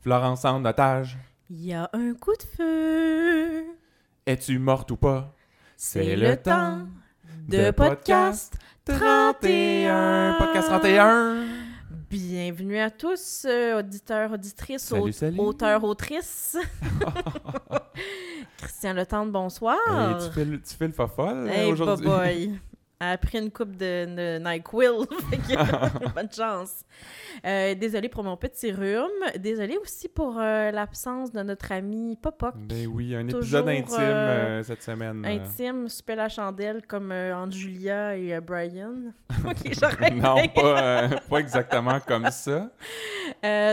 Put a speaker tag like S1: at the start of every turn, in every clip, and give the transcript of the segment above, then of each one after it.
S1: Florence en otage.
S2: Il y a un coup de feu.
S1: Es-tu morte ou pas?
S2: C'est le temps de podcast 31.
S1: Podcast 31.
S2: Bienvenue à tous, euh, auditeurs, auditrices,
S1: Salut,
S2: au-
S1: salut.
S2: auteurs, autrices. Christian Letendre, bonsoir.
S1: Hey, tu, fais le, tu fais le fofolle
S2: Hey,
S1: aujourd'hui?
S2: Elle a pris une coupe de, de NyQuil. Bonne chance. Euh, désolée pour mon petit rhume. Désolée aussi pour euh, l'absence de notre ami Popoc.
S1: Ben oui, un
S2: Toujours,
S1: épisode intime
S2: euh,
S1: cette semaine.
S2: Intime, super la chandelle comme entre Julia et Brian. ok, j'arrête.
S1: non, pas, pas exactement comme ça.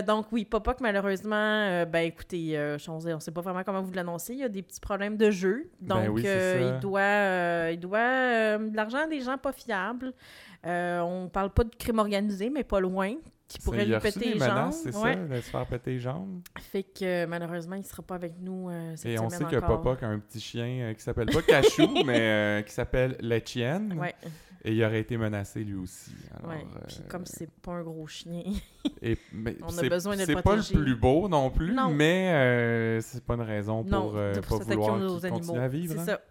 S2: Donc oui, Popoc, malheureusement, ben écoutez, on ne sait pas vraiment comment vous l'annoncer. Il y a des petits problèmes de jeu. Donc
S1: Ben oui, ça.
S2: il doit, il doit de l'argent des gens pas fiables. Euh, on parle pas de crime organisé, mais pas loin. Qui pourrait lui péter les jambes.
S1: c'est
S2: Ouais.
S1: ça, de se faire péter les jambes.
S2: Fait que euh, malheureusement, il sera pas avec nous euh, cette
S1: Et on
S2: semaine
S1: sait que
S2: encore.
S1: Papa a un petit chien euh, qui s'appelle pas Cachou, mais euh, qui s'appelle Letienne.
S2: Ouais,
S1: Et il aurait été menacé lui aussi. Alors,
S2: ouais.
S1: euh,
S2: Puis comme c'est pas un gros chien.
S1: et- mais
S2: on a besoin de le
S1: C'est pas
S2: protéger.
S1: le plus beau non plus,
S2: Non.
S1: mais euh, c'est pas une raison pour,
S2: non,
S1: euh, pas
S2: s'attaquer
S1: vouloir
S2: aux
S1: qu'il continue
S2: animaux.
S1: à vivre.
S2: C'est
S1: hein.
S2: ça.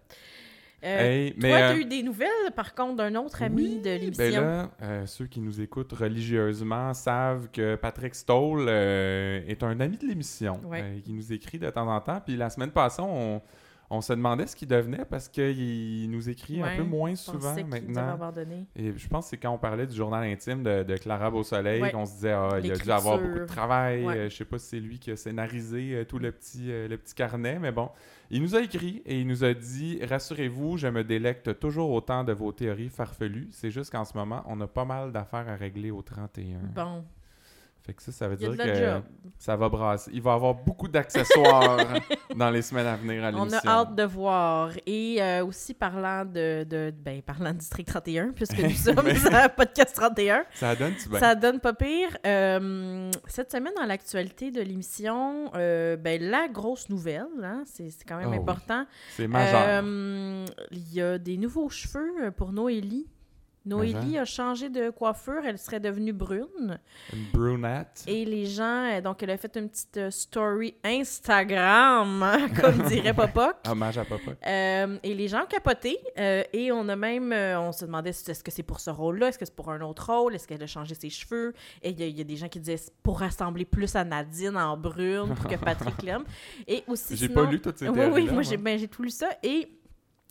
S2: Euh,
S1: Hey, mais,
S2: Toi,
S1: euh,
S2: tu as eu des nouvelles, par contre, d'un autre ami
S1: oui,
S2: de l'émission?
S1: Ben là, euh, ceux qui nous écoutent religieusement savent que Patrick Stoll euh, est un ami de l'émission,
S2: Ouais.
S1: euh, qui nous écrit de temps en temps. Puis la semaine passée, on, on se demandait ce qu'il devenait parce qu'il nous écrit
S2: Ouais,
S1: un peu moins souvent maintenant.
S2: abandonné.
S1: Et je pense que c'est quand on parlait du journal intime de, de Clara Beausoleil
S2: Ouais.
S1: qu'on se disait ah, il a dû avoir beaucoup de travail. Euh, je sais pas si c'est lui qui a scénarisé euh, tout le petit, euh, le petit carnet, mais bon. Il nous a écrit et il nous a dit Rassurez-vous, je me délecte toujours autant de vos théories farfelues. C'est juste qu'en ce moment, on a pas mal d'affaires à régler au 31.
S2: Bon,
S1: Fait que ça, ça veut dire que
S2: job.
S1: ça va brasser. Il va y avoir beaucoup d'accessoires dans les semaines à venir à
S2: On
S1: l'émission.
S2: a hâte de voir. Et euh, aussi, parlant de, de, ben, parlant de District 31, puisque nous sommes à Podcast 31,
S1: Ça donne-tu bien?
S2: ça donne pas pire. Euh, cette semaine, dans l'actualité de l'émission, euh, ben, la grosse nouvelle, hein, c'est quand même
S1: Ah oui.
S2: important.
S1: C'est majeur.
S2: Il y a des nouveaux cheveux pour Noélie. Noélie a changé de coiffure, elle serait devenue brune.
S1: Une brunette.
S2: Et les gens, euh, donc elle a fait une petite euh, story Instagram, comme dirait Popoc.
S1: Hommage à papa.
S2: Euh, et les gens ont capoté. euh, et on a même, euh, on se demandait est-ce que c'est pour ce rôle-là, est-ce que c'est pour un autre rôle, est-ce qu'elle a changé ses cheveux? Et il y, a- il y a des gens qui disaient pour rassembler plus à Nadine en brune, pour que Patrick l'aime. Et aussi,
S1: J'ai pas lu toutes ces
S2: oui, oui, moi j'ai ben, j'ai tout lu ça. Et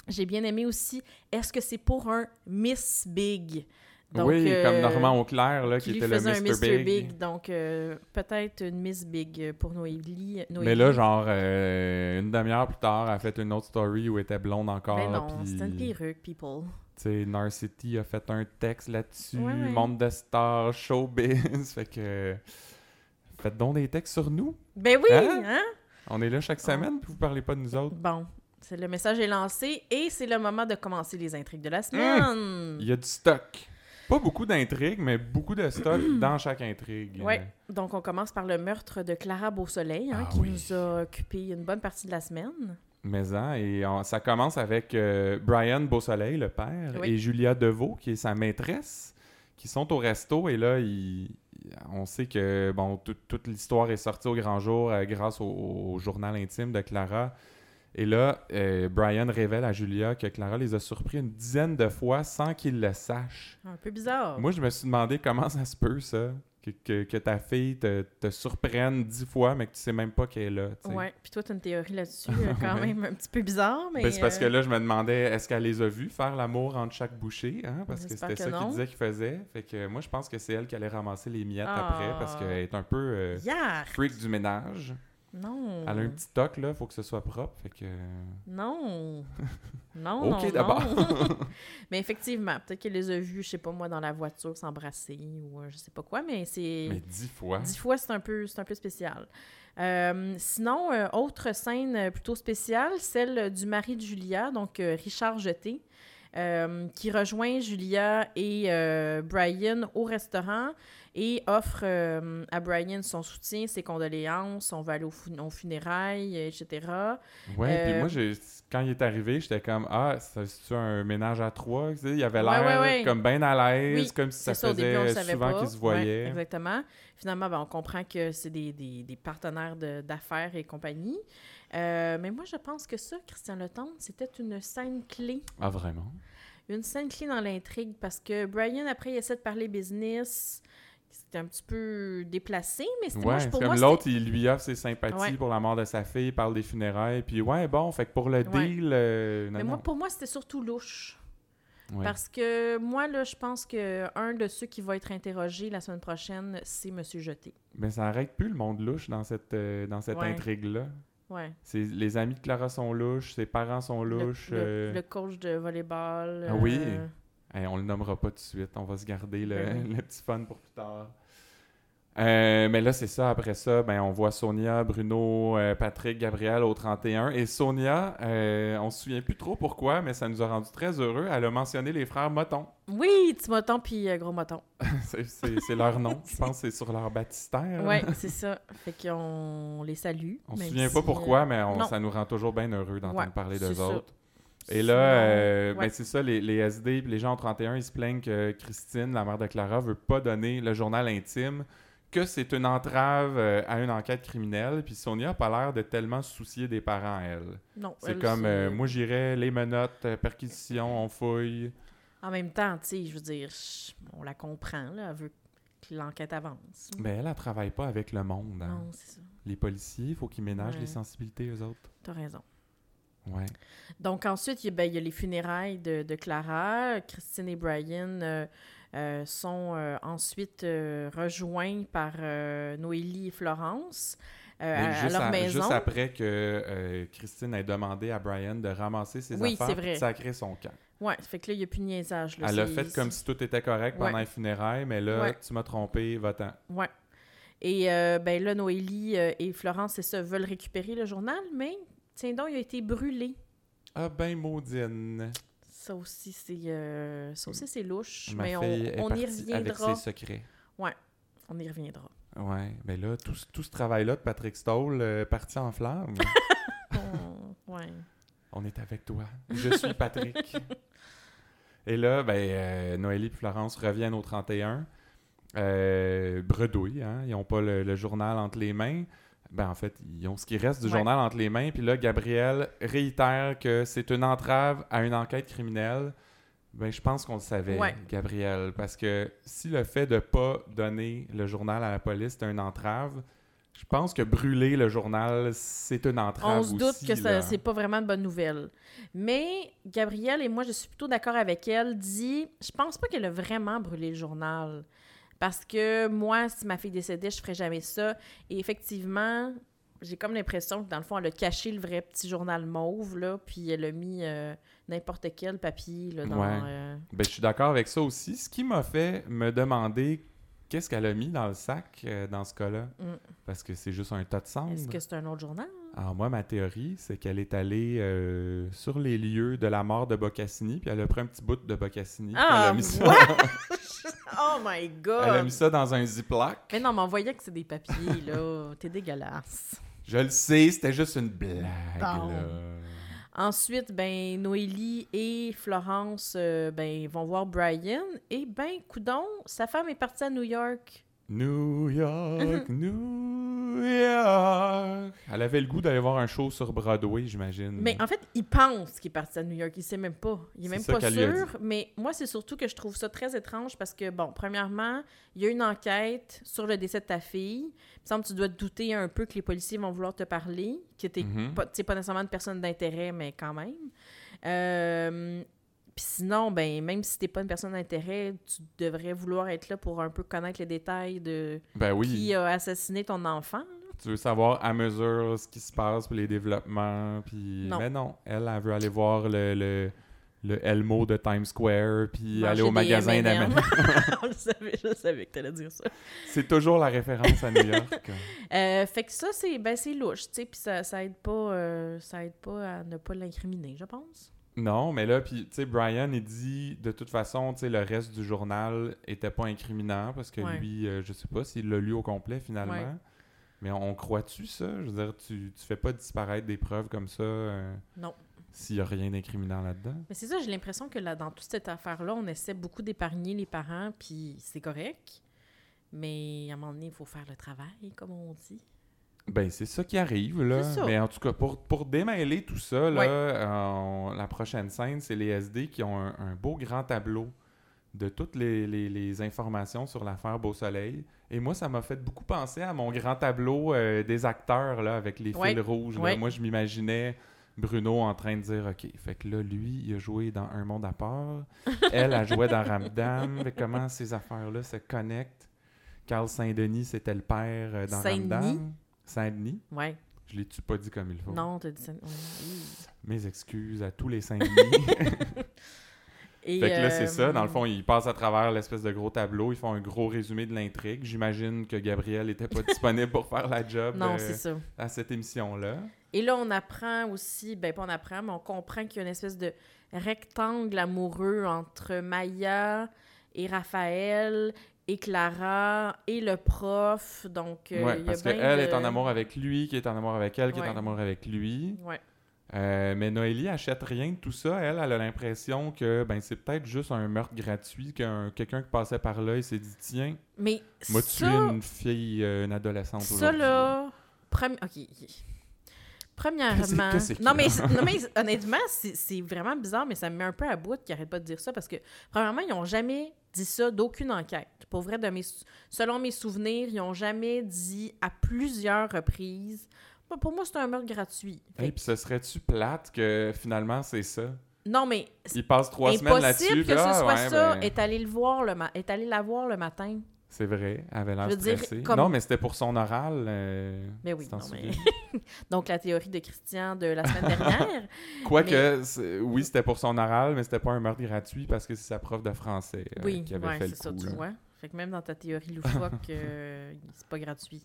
S2: j'ai bien aimé aussi, est-ce que c'est pour un Miss Big?
S1: oui,
S2: euh,
S1: comme Normand Auclair, là, qui, était le
S2: faisait un
S1: Mr.
S2: Mr.
S1: Big.
S2: Big. Donc, euh, peut-être une Miss Big pour Noélie.
S1: Mais là, genre, euh, une demi-heure plus tard, elle a fait une autre story où elle était blonde encore.
S2: Ben non, c'était une perruque, people.
S1: Tu sais, a fait un texte là-dessus,
S2: Ouais, ouais.
S1: monde de stars, showbiz. fait que. Faites donc des textes sur nous.
S2: Ben oui,
S1: Hein?
S2: hein?
S1: On est là chaque
S2: Oh.
S1: semaine, puis vous parlez pas de nous autres.
S2: Bon, c'est le message est lancé et c'est le moment de commencer les intrigues de la semaine.
S1: Il y a du stock. Pas beaucoup d'intrigues, mais beaucoup de stock dans chaque intrigue.
S2: Ouais. Donc, on commence par le meurtre de Clara Beausoleil, hein,
S1: Ah
S2: qui
S1: oui.
S2: nous a occupé une bonne partie de la semaine.
S1: Mais hein, et on- ça commence avec euh, Brian Beausoleil, le père,
S2: Oui.
S1: et Julia Deveau, qui est sa maîtresse, qui sont au resto. Et là, il- on sait que bon, tout- toute l'histoire est sortie au grand jour euh, grâce au, au journal intime de Clara. Et là, euh, Brian révèle à Julia que Clara les a surpris une dizaine de fois sans qu'il le sache.
S2: Un peu bizarre.
S1: Moi, je me suis demandé comment ça se peut, ça, que, que- que ta fille te, te surprenne dix fois, mais que tu sais même pas qu'elle est là. tu sais.
S2: Ouais, puis toi, tu as une théorie là-dessus, euh, quand
S1: Ouais.
S2: même un petit peu bizarre, mais...
S1: Ben, c'est parce que
S2: euh,
S1: là, je me demandais, est-ce qu'elle les a vus faire l'amour entre chaque bouchée? Hein? Parce que c'était ça qu'il disait qu'il faisait. Fait que moi, je pense que c'est elle qui allait ramasser les miettes
S2: Ah.
S1: après parce qu'elle est un peu euh, freak du ménage.
S2: Non!
S1: Elle a un petit toc, là, faut que ce soit propre. Fait que...
S2: Non! Non,
S1: Ok,
S2: non,
S1: d'abord.
S2: mais effectivement, peut-être qu'elle les a vus, je sais pas moi, dans la voiture s'embrasser ou euh, je sais pas quoi, mais c'est...
S1: Mais dix fois.
S2: Dix fois, c'est un peu, c'est un peu spécial. Euh, sinon, euh, autre scène plutôt spéciale, celle du mari de Julia, donc euh, Richard Jeté, qui rejoint Julia et Brian au restaurant. Et offre euh, à Brian son soutien, ses condoléances, on va aller au, fun- aux funérailles, etc.
S1: Ouais, puis
S2: Euh,
S1: moi, j'ai- quand il est arrivé, j'étais comme Ah, c'est un ménage à trois. Tu sais, il avait l'air
S2: ouais, ouais.
S1: comme bien à l'aise,
S2: Oui,
S1: comme si ça
S2: ça, au début,
S1: faisait
S2: savait
S1: souvent qu'ils se voyaient.
S2: exactement. Finalement, ben, on comprend que c'est des, des- des partenaires de- d'affaires et compagnie. Euh, mais moi, je pense que ça, Christian Letendre, c'était une scène clé.
S1: ah, vraiment?
S2: Une scène clé dans l'intrigue parce que Brian, après, il essaie de parler business. C'était un petit peu déplacé, mais c'était
S1: Ouais, c'est
S2: pour
S1: comme
S2: moi,
S1: l'autre, il lui offre ses sympathies
S2: Ouais.
S1: pour la mort de sa fille, il parle des funérailles, puis ouais, bon, fait que pour le deal, euh, non,
S2: Mais moi,
S1: non.
S2: pour moi, c'était surtout louche. Parce que moi, là, je pense que un de ceux qui va être interrogé la semaine prochaine, c'est Monsieur Jeté.
S1: Mais ça arrête plus le monde louche dans cette, euh, dans cette
S2: Ouais.
S1: intrigue-là.
S2: Ouais.
S1: C'est- Les amis de Clara sont louches, ses parents sont
S2: Le-
S1: louches.
S2: Le,
S1: euh,
S2: le coach de volleyball.
S1: Ah oui. Hey, on le nommera pas tout de suite. On va se garder le,
S2: Ben oui.
S1: le petit fun pour plus tard. Euh, mais là, c'est ça. Après ça, ben, on voit Sonia, Bruno, euh, Patrick, Gabriel au 31. Et Sonia, euh, on se souvient plus trop pourquoi, mais ça nous a rendu très heureux. Elle a mentionné les frères Moton.
S2: Oui, petit moton puis euh, gros moton.
S1: c'est leur nom. Je pense que c'est sur leur baptistère.
S2: Ouais, c'est ça. Fait qu'on les salue.
S1: On se souvient pas pourquoi, mais on- ça nous rend toujours bien heureux d'entendre
S2: Ouais,
S1: parler d'eux autres. Et là, euh, ben, c'est ça, les, les SD les gens au 31, ils se plaignent que Christine, la mère de Clara, veut pas donner le journal intime, que c'est une entrave euh, à une enquête criminelle, puis Sonia a pas l'air de tellement se soucier des parents, elle.
S2: non,
S1: C'est comme, euh, moi j'irais, les menottes, perquisition, on fouille.
S2: En même temps, tu sais, je veux dire, on la comprend, là. Elle veut que l'enquête avance.
S1: Mais elle, elle travaille pas avec le monde. hein.
S2: Non, c'est ça.
S1: Les policiers, il faut qu'ils ménagent
S2: Ouais.
S1: les sensibilités, eux autres.
S2: T'as raison.
S1: Ouais.
S2: Donc ensuite, il y a, ben, il y a les funérailles de, de Clara. Christine et Brian euh, euh, sont euh, ensuite rejoints par Noélie et Florence euh,
S1: Mais
S2: à,
S1: juste,
S2: leur maison.
S1: juste après que euh, Christine ait demandé à Brian de ramasser ses
S2: Oui,
S1: affaires puis de sacrer son camp.
S2: Ouais, fait que là, il n'y a plus de niaisage. là.
S1: Elle a fait comme si tout était correct pendant les funérailles, mais là,
S2: Ouais.
S1: tu m'as trompé, va-t'en.
S2: Ouais. Et euh, ben là, Noélie et Florence, c'est ça, veulent récupérer le journal, mais tiens donc, il a été brûlé.
S1: Ah ben, maudine.
S2: Ça aussi, c'est euh, ça aussi, c'est louche,
S1: Ma
S2: mais on,
S1: est
S2: on y
S1: avec
S2: reviendra.
S1: ses secrets.
S2: On y reviendra.
S1: Ouais, mais là, tout, ce- tout ce travail-là de Patrick Stoll, euh, parti en flamme.
S2: On- ouais.
S1: On est avec toi. Je suis Patrick. Et là, ben, euh, Noélie et Florence reviennent au 31. Euh, bredouille, hein? Ils n'ont pas le, le journal entre les mains. Ben, en fait, ils ont ce qui reste du
S2: Ouais.
S1: journal entre les mains. Puis là, Gabriel réitère que c'est une entrave à une enquête criminelle. Ben, je pense qu'on le savait,
S2: Ouais.
S1: Gabriel. Parce que si le fait de pas donner le journal à la police, c'est une entrave, je pense que brûler le journal, c'est une entrave
S2: On se doute
S1: aussi,
S2: que ça, c'est pas vraiment de bonne nouvelle. Mais Gabrielle, et moi, je suis plutôt d'accord avec elle, dit Je pense pas qu'elle a vraiment brûlé le journal. Parce que moi, si ma fille décédait, je ferais jamais ça. Et effectivement, j'ai comme l'impression que dans le fond, elle a caché le vrai petit journal mauve, là, puis elle a mis euh, n'importe quel papier là, dans.
S1: Ouais.
S2: euh,
S1: Ben, je suis d'accord avec ça aussi. Ce qui m'a fait me demander qu'est-ce qu'elle a mis dans le sac euh, dans ce cas-là?
S2: Mm.
S1: Parce que c'est juste un tas de cendres.
S2: Est-ce que c'est un autre journal?
S1: Alors moi, ma théorie, c'est qu'elle est allée euh, sur les lieux de la mort de Boccassini, puis elle a pris un petit bout de Boccassini.
S2: Ah,
S1: elle, a mis ça,
S2: what? oh my god!
S1: elle a mis ça dans un Ziploc.
S2: Mais non, mais on voyait que c'est des papiers, là. T'es dégueulasse.
S1: Je le sais, c'était juste une blague.
S2: Bon.
S1: là.
S2: Ensuite, ben, Noélie et Florence euh, ben, vont voir Brian. Et ben, coudon, sa femme est partie à New York.
S1: New York, New York. Elle avait le goût d'aller voir un show sur Broadway, j'imagine.
S2: Mais en fait, il pense qu'il est parti à New York. Il sait même pas. Il est même pas sûr. Mais moi, c'est surtout que je trouve ça très étrange parce que, bon, premièrement, il y a une enquête sur le décès de ta fille. Il me semble que tu dois te douter un peu que les policiers vont vouloir te parler, que
S1: Mhm.
S2: pas, t'sais, pas nécessairement une personne d'intérêt, mais quand même. Euh, Puis sinon, ben, même si t'es pas une personne d'intérêt, tu devrais vouloir être là pour un peu connaître les détails de
S1: Ben oui.
S2: qui a assassiné ton enfant.
S1: Tu veux savoir à mesure ce qui se passe, puis les développements, puis...
S2: Non.
S1: Mais non, elle, elle veut aller voir le, le, le Elmo de Times Square, puis
S2: Manger
S1: aller au magasin d'Amen.
S2: je, savais, je savais que t'allais dire ça.
S1: C'est toujours la référence à New York.
S2: Euh, fait que ça, c'est ben, louche, tu sais, puis ça, ça aide pas euh, ça aide pas à ne pas l'incriminer, je pense.
S1: Non, mais là, puis, tu sais, Brian, il dit, de toute façon, tu sais, le reste du journal était pas incriminant parce que
S2: Ouais.
S1: lui, euh, je sais pas s'il l'a lu au complet finalement.
S2: Ouais.
S1: Mais on, croit-tu ça? Je veux dire, tu, tu fais pas disparaître des preuves comme ça euh,
S2: Non.
S1: s'il y a rien d'incriminant là-dedans?
S2: Mais c'est ça, j'ai l'impression que là, dans toute cette affaire-là, on essaie beaucoup d'épargner les parents, puis c'est correct. Mais à un moment donné, il faut faire le travail, comme on dit.
S1: Ben, c'est ça qui arrive, là. Mais en tout cas, pour, pour démêler tout ça, là, euh, on- la prochaine scène, c'est les SD qui ont un, un beau grand tableau de toutes les, les- les informations sur l'affaire Beau Soleil. Et moi, ça m'a fait beaucoup penser à mon grand tableau euh, des acteurs, là, avec les fils rouges. là. Moi, je m'imaginais Bruno en train de dire, OK, fait que là, lui, il a joué dans Un Monde à part. Elle a joué dans Ramdam. Fait comment ces affaires-là se connectent? Carl Saint-Denis, c'était le père euh, dans? Ramdam. Saint-Denis.
S2: Ouais.
S1: Je l'ai-tu pas dit comme il faut?
S2: Non, t'as dit ouais.
S1: Mes excuses à tous les Saint-Denis.
S2: Et,
S1: fait que là, c'est ça. Dans le
S2: euh,
S1: fond, ils passent à travers l'espèce de gros tableau. Ils font un gros résumé de l'intrigue. J'imagine que Gabriel était pas disponible pour faire la job
S2: Non,
S1: euh, à cette émission-là.
S2: Et là, on apprend aussi, ben pas on apprend, mais on comprend qu'il y a une espèce de rectangle amoureux entre Maya et Raphaël et Clara et le prof. Donc, euh,
S1: ouais,
S2: il y a
S1: parce qu'elle
S2: de-
S1: est en amour avec lui, qui est en amour avec elle, qui est en amour avec lui.
S2: Ouais.
S1: Euh, mais Noélie achète rien de tout ça. Elle, elle a l'impression que ben c'est peut-être juste un meurtre gratuit, qu'un quelqu'un qui passait par là, il s'est dit tiens,
S2: Mais
S1: moi
S2: ça,
S1: une fille, euh, une adolescente
S2: ça là, premi- ok. ok. Premièrement, mais, non mais honnêtement, c'est c'est vraiment bizarre, mais ça me met un peu à bout qu'ils n'arrêtent pas de dire ça parce que, premièrement, ils n'ont jamais dit ça d'aucune enquête. Pour vrai, de mes, selon mes souvenirs, ils n'ont jamais dit à plusieurs reprises. Pour moi, c'est un meurtre gratuit.
S1: Hey,
S2: que-
S1: puis ce serait-tu plate que finalement c'est ça?
S2: non, mais
S1: Il passe trois semaines là-dessus.
S2: impossible que ce soit
S1: ouais,
S2: ça.
S1: ben,
S2: Est allé le voir le ma- est allé la voir le matin.
S1: C'est vrai, elle avait l'air
S2: dire,
S1: stressée.
S2: comme-
S1: Non, mais c'était pour son oral. euh,
S2: Mais oui, non, mais-? Donc, la théorie de Christian de la semaine dernière.
S1: Quoique, oui, c'était pour son oral, mais c'était pas un meurtre gratuit parce que c'est sa prof de français euh,
S2: Oui,
S1: qui avait
S2: ouais,
S1: fait le
S2: c'est ça,
S1: coup.
S2: tu vois. Fait que même dans ta théorie loufoque, euh, c'est pas gratuit.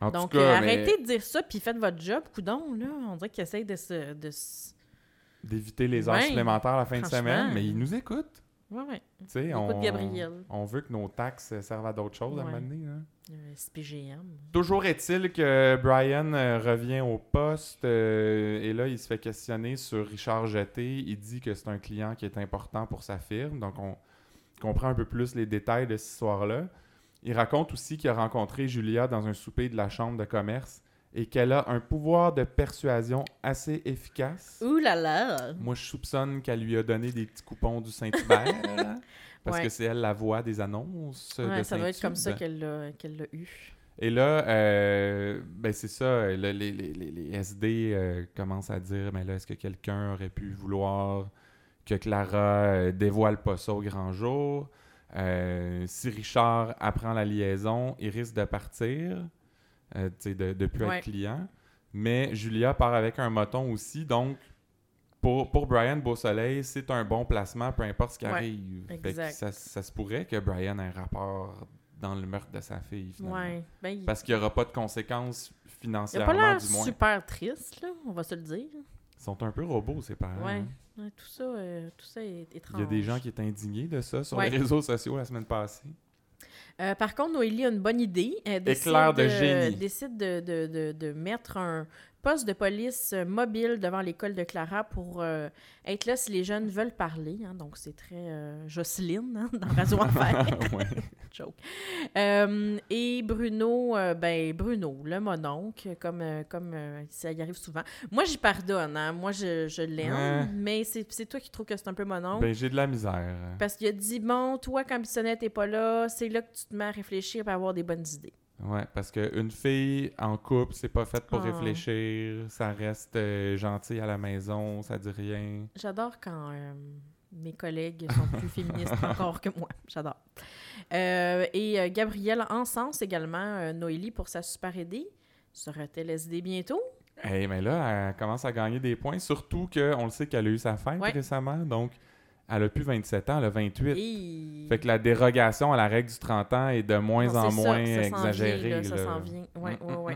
S1: En
S2: Donc,
S1: tout cas, mais
S2: arrêtez de dire ça, puis faites votre job, coudon, là. On dirait qu'ils essayent de se... De
S1: d'éviter les heures
S2: Ouais,
S1: supplémentaires à la fin de semaine, mais ils nous écoutent.
S2: Ouais, ouais.
S1: Tu sais,
S2: Écoute
S1: on,
S2: Gabriel.
S1: on veut que nos taxes servent à d'autres choses à un moment donné, hein.
S2: Euh, SPGM.
S1: Toujours est-il que Brian euh, revient au poste euh, et là, il se fait questionner sur Richard Jeté. Il dit que c'est un client qui est important pour sa firme. Donc, on comprend un peu plus les détails de cette histoire-là. Il raconte aussi qu'il a rencontré Julia dans un souper de la chambre de commerce et qu'elle a un pouvoir de persuasion assez efficace.
S2: Ouh là là!
S1: Moi, je soupçonne qu'elle lui a donné des petits coupons du Saint-Hubert. parce
S2: Ouais.
S1: que c'est elle la voix des annonces.
S2: Ouais,
S1: de
S2: ça doit être comme ça qu'elle l'a qu'elle l'a eu.
S1: Et là, euh, ben c'est ça, là, les, les- les- les SD euh, commencent à dire, mais là, est-ce que quelqu'un aurait pu vouloir que Clara euh, dévoile pas ça au grand jour? Euh, si Richard apprend la liaison, il risque de partir, euh, de ne plus
S2: Ouais.
S1: être client. Mais Julia part avec un moton aussi, donc pour, pour Brian Beausoleil, c'est un bon placement, peu importe ce qui
S2: Ouais,
S1: arrive. Fait ça, ça se pourrait que Brian ait un rapport dans le meurtre de sa fille, finalement.
S2: Ouais. Ben, il
S1: Parce qu'il n'y aura pas de conséquences
S2: il a pas l'air
S1: du moins.
S2: super triste, là, on va se le dire.
S1: Ils sont un peu robots, ces parents.
S2: Ouais.
S1: hein.
S2: Tout, ça, euh, tout ça est étrange.
S1: Il y a des gens qui étaient indignés de ça sur les réseaux sociaux la semaine passée.
S2: Euh, par contre, Noélie a une bonne idée. Elle décide,
S1: Éclair de génie.
S2: décide de, de- de- de mettre un poste de police euh, mobile devant l'école de Clara pour euh, être là si les jeunes veulent parler. hein. donc, c'est très euh, Jocelyne hein, dans Radio Enfer. Joke. Euh, et Bruno, euh, ben Bruno, le mononcle, comme, euh, comme ça y arrive souvent. Moi, j'y pardonne. hein. Moi, je, je l'aime. Mais c'est c'est toi qui trouves que c'est un peu mononcle.
S1: Ben, j'ai de la misère.
S2: Parce qu'il a dit, bon, toi, quand Bissonnette n'est pas là, c'est là que tu te mets à réfléchir et à avoir des bonnes idées.
S1: Ouais, parce qu'une fille en couple, c'est pas fait pour
S2: Ah.
S1: réfléchir. Ça reste gentil à la maison, ça dit rien.
S2: J'adore quand mes collègues sont plus féministes encore que moi. J'adore. Euh, et euh, Gabrielle Encense également, euh, Noélie pour sa super aidée. Sera-t-elle SD bientôt?
S1: Hey, mais là, elle commence à gagner des points, surtout qu'on le sait qu'elle a eu sa fête
S2: Ouais.
S1: récemment, donc elle a plus 27 ans, elle a 28.
S2: Et...
S1: Fait que la dérogation à la règle du 30 ans est de moins
S2: Non,
S1: en
S2: ça,
S1: moins
S2: ça s'en
S1: exagérée.
S2: ça s'en vient.
S1: Oui, oui, oui,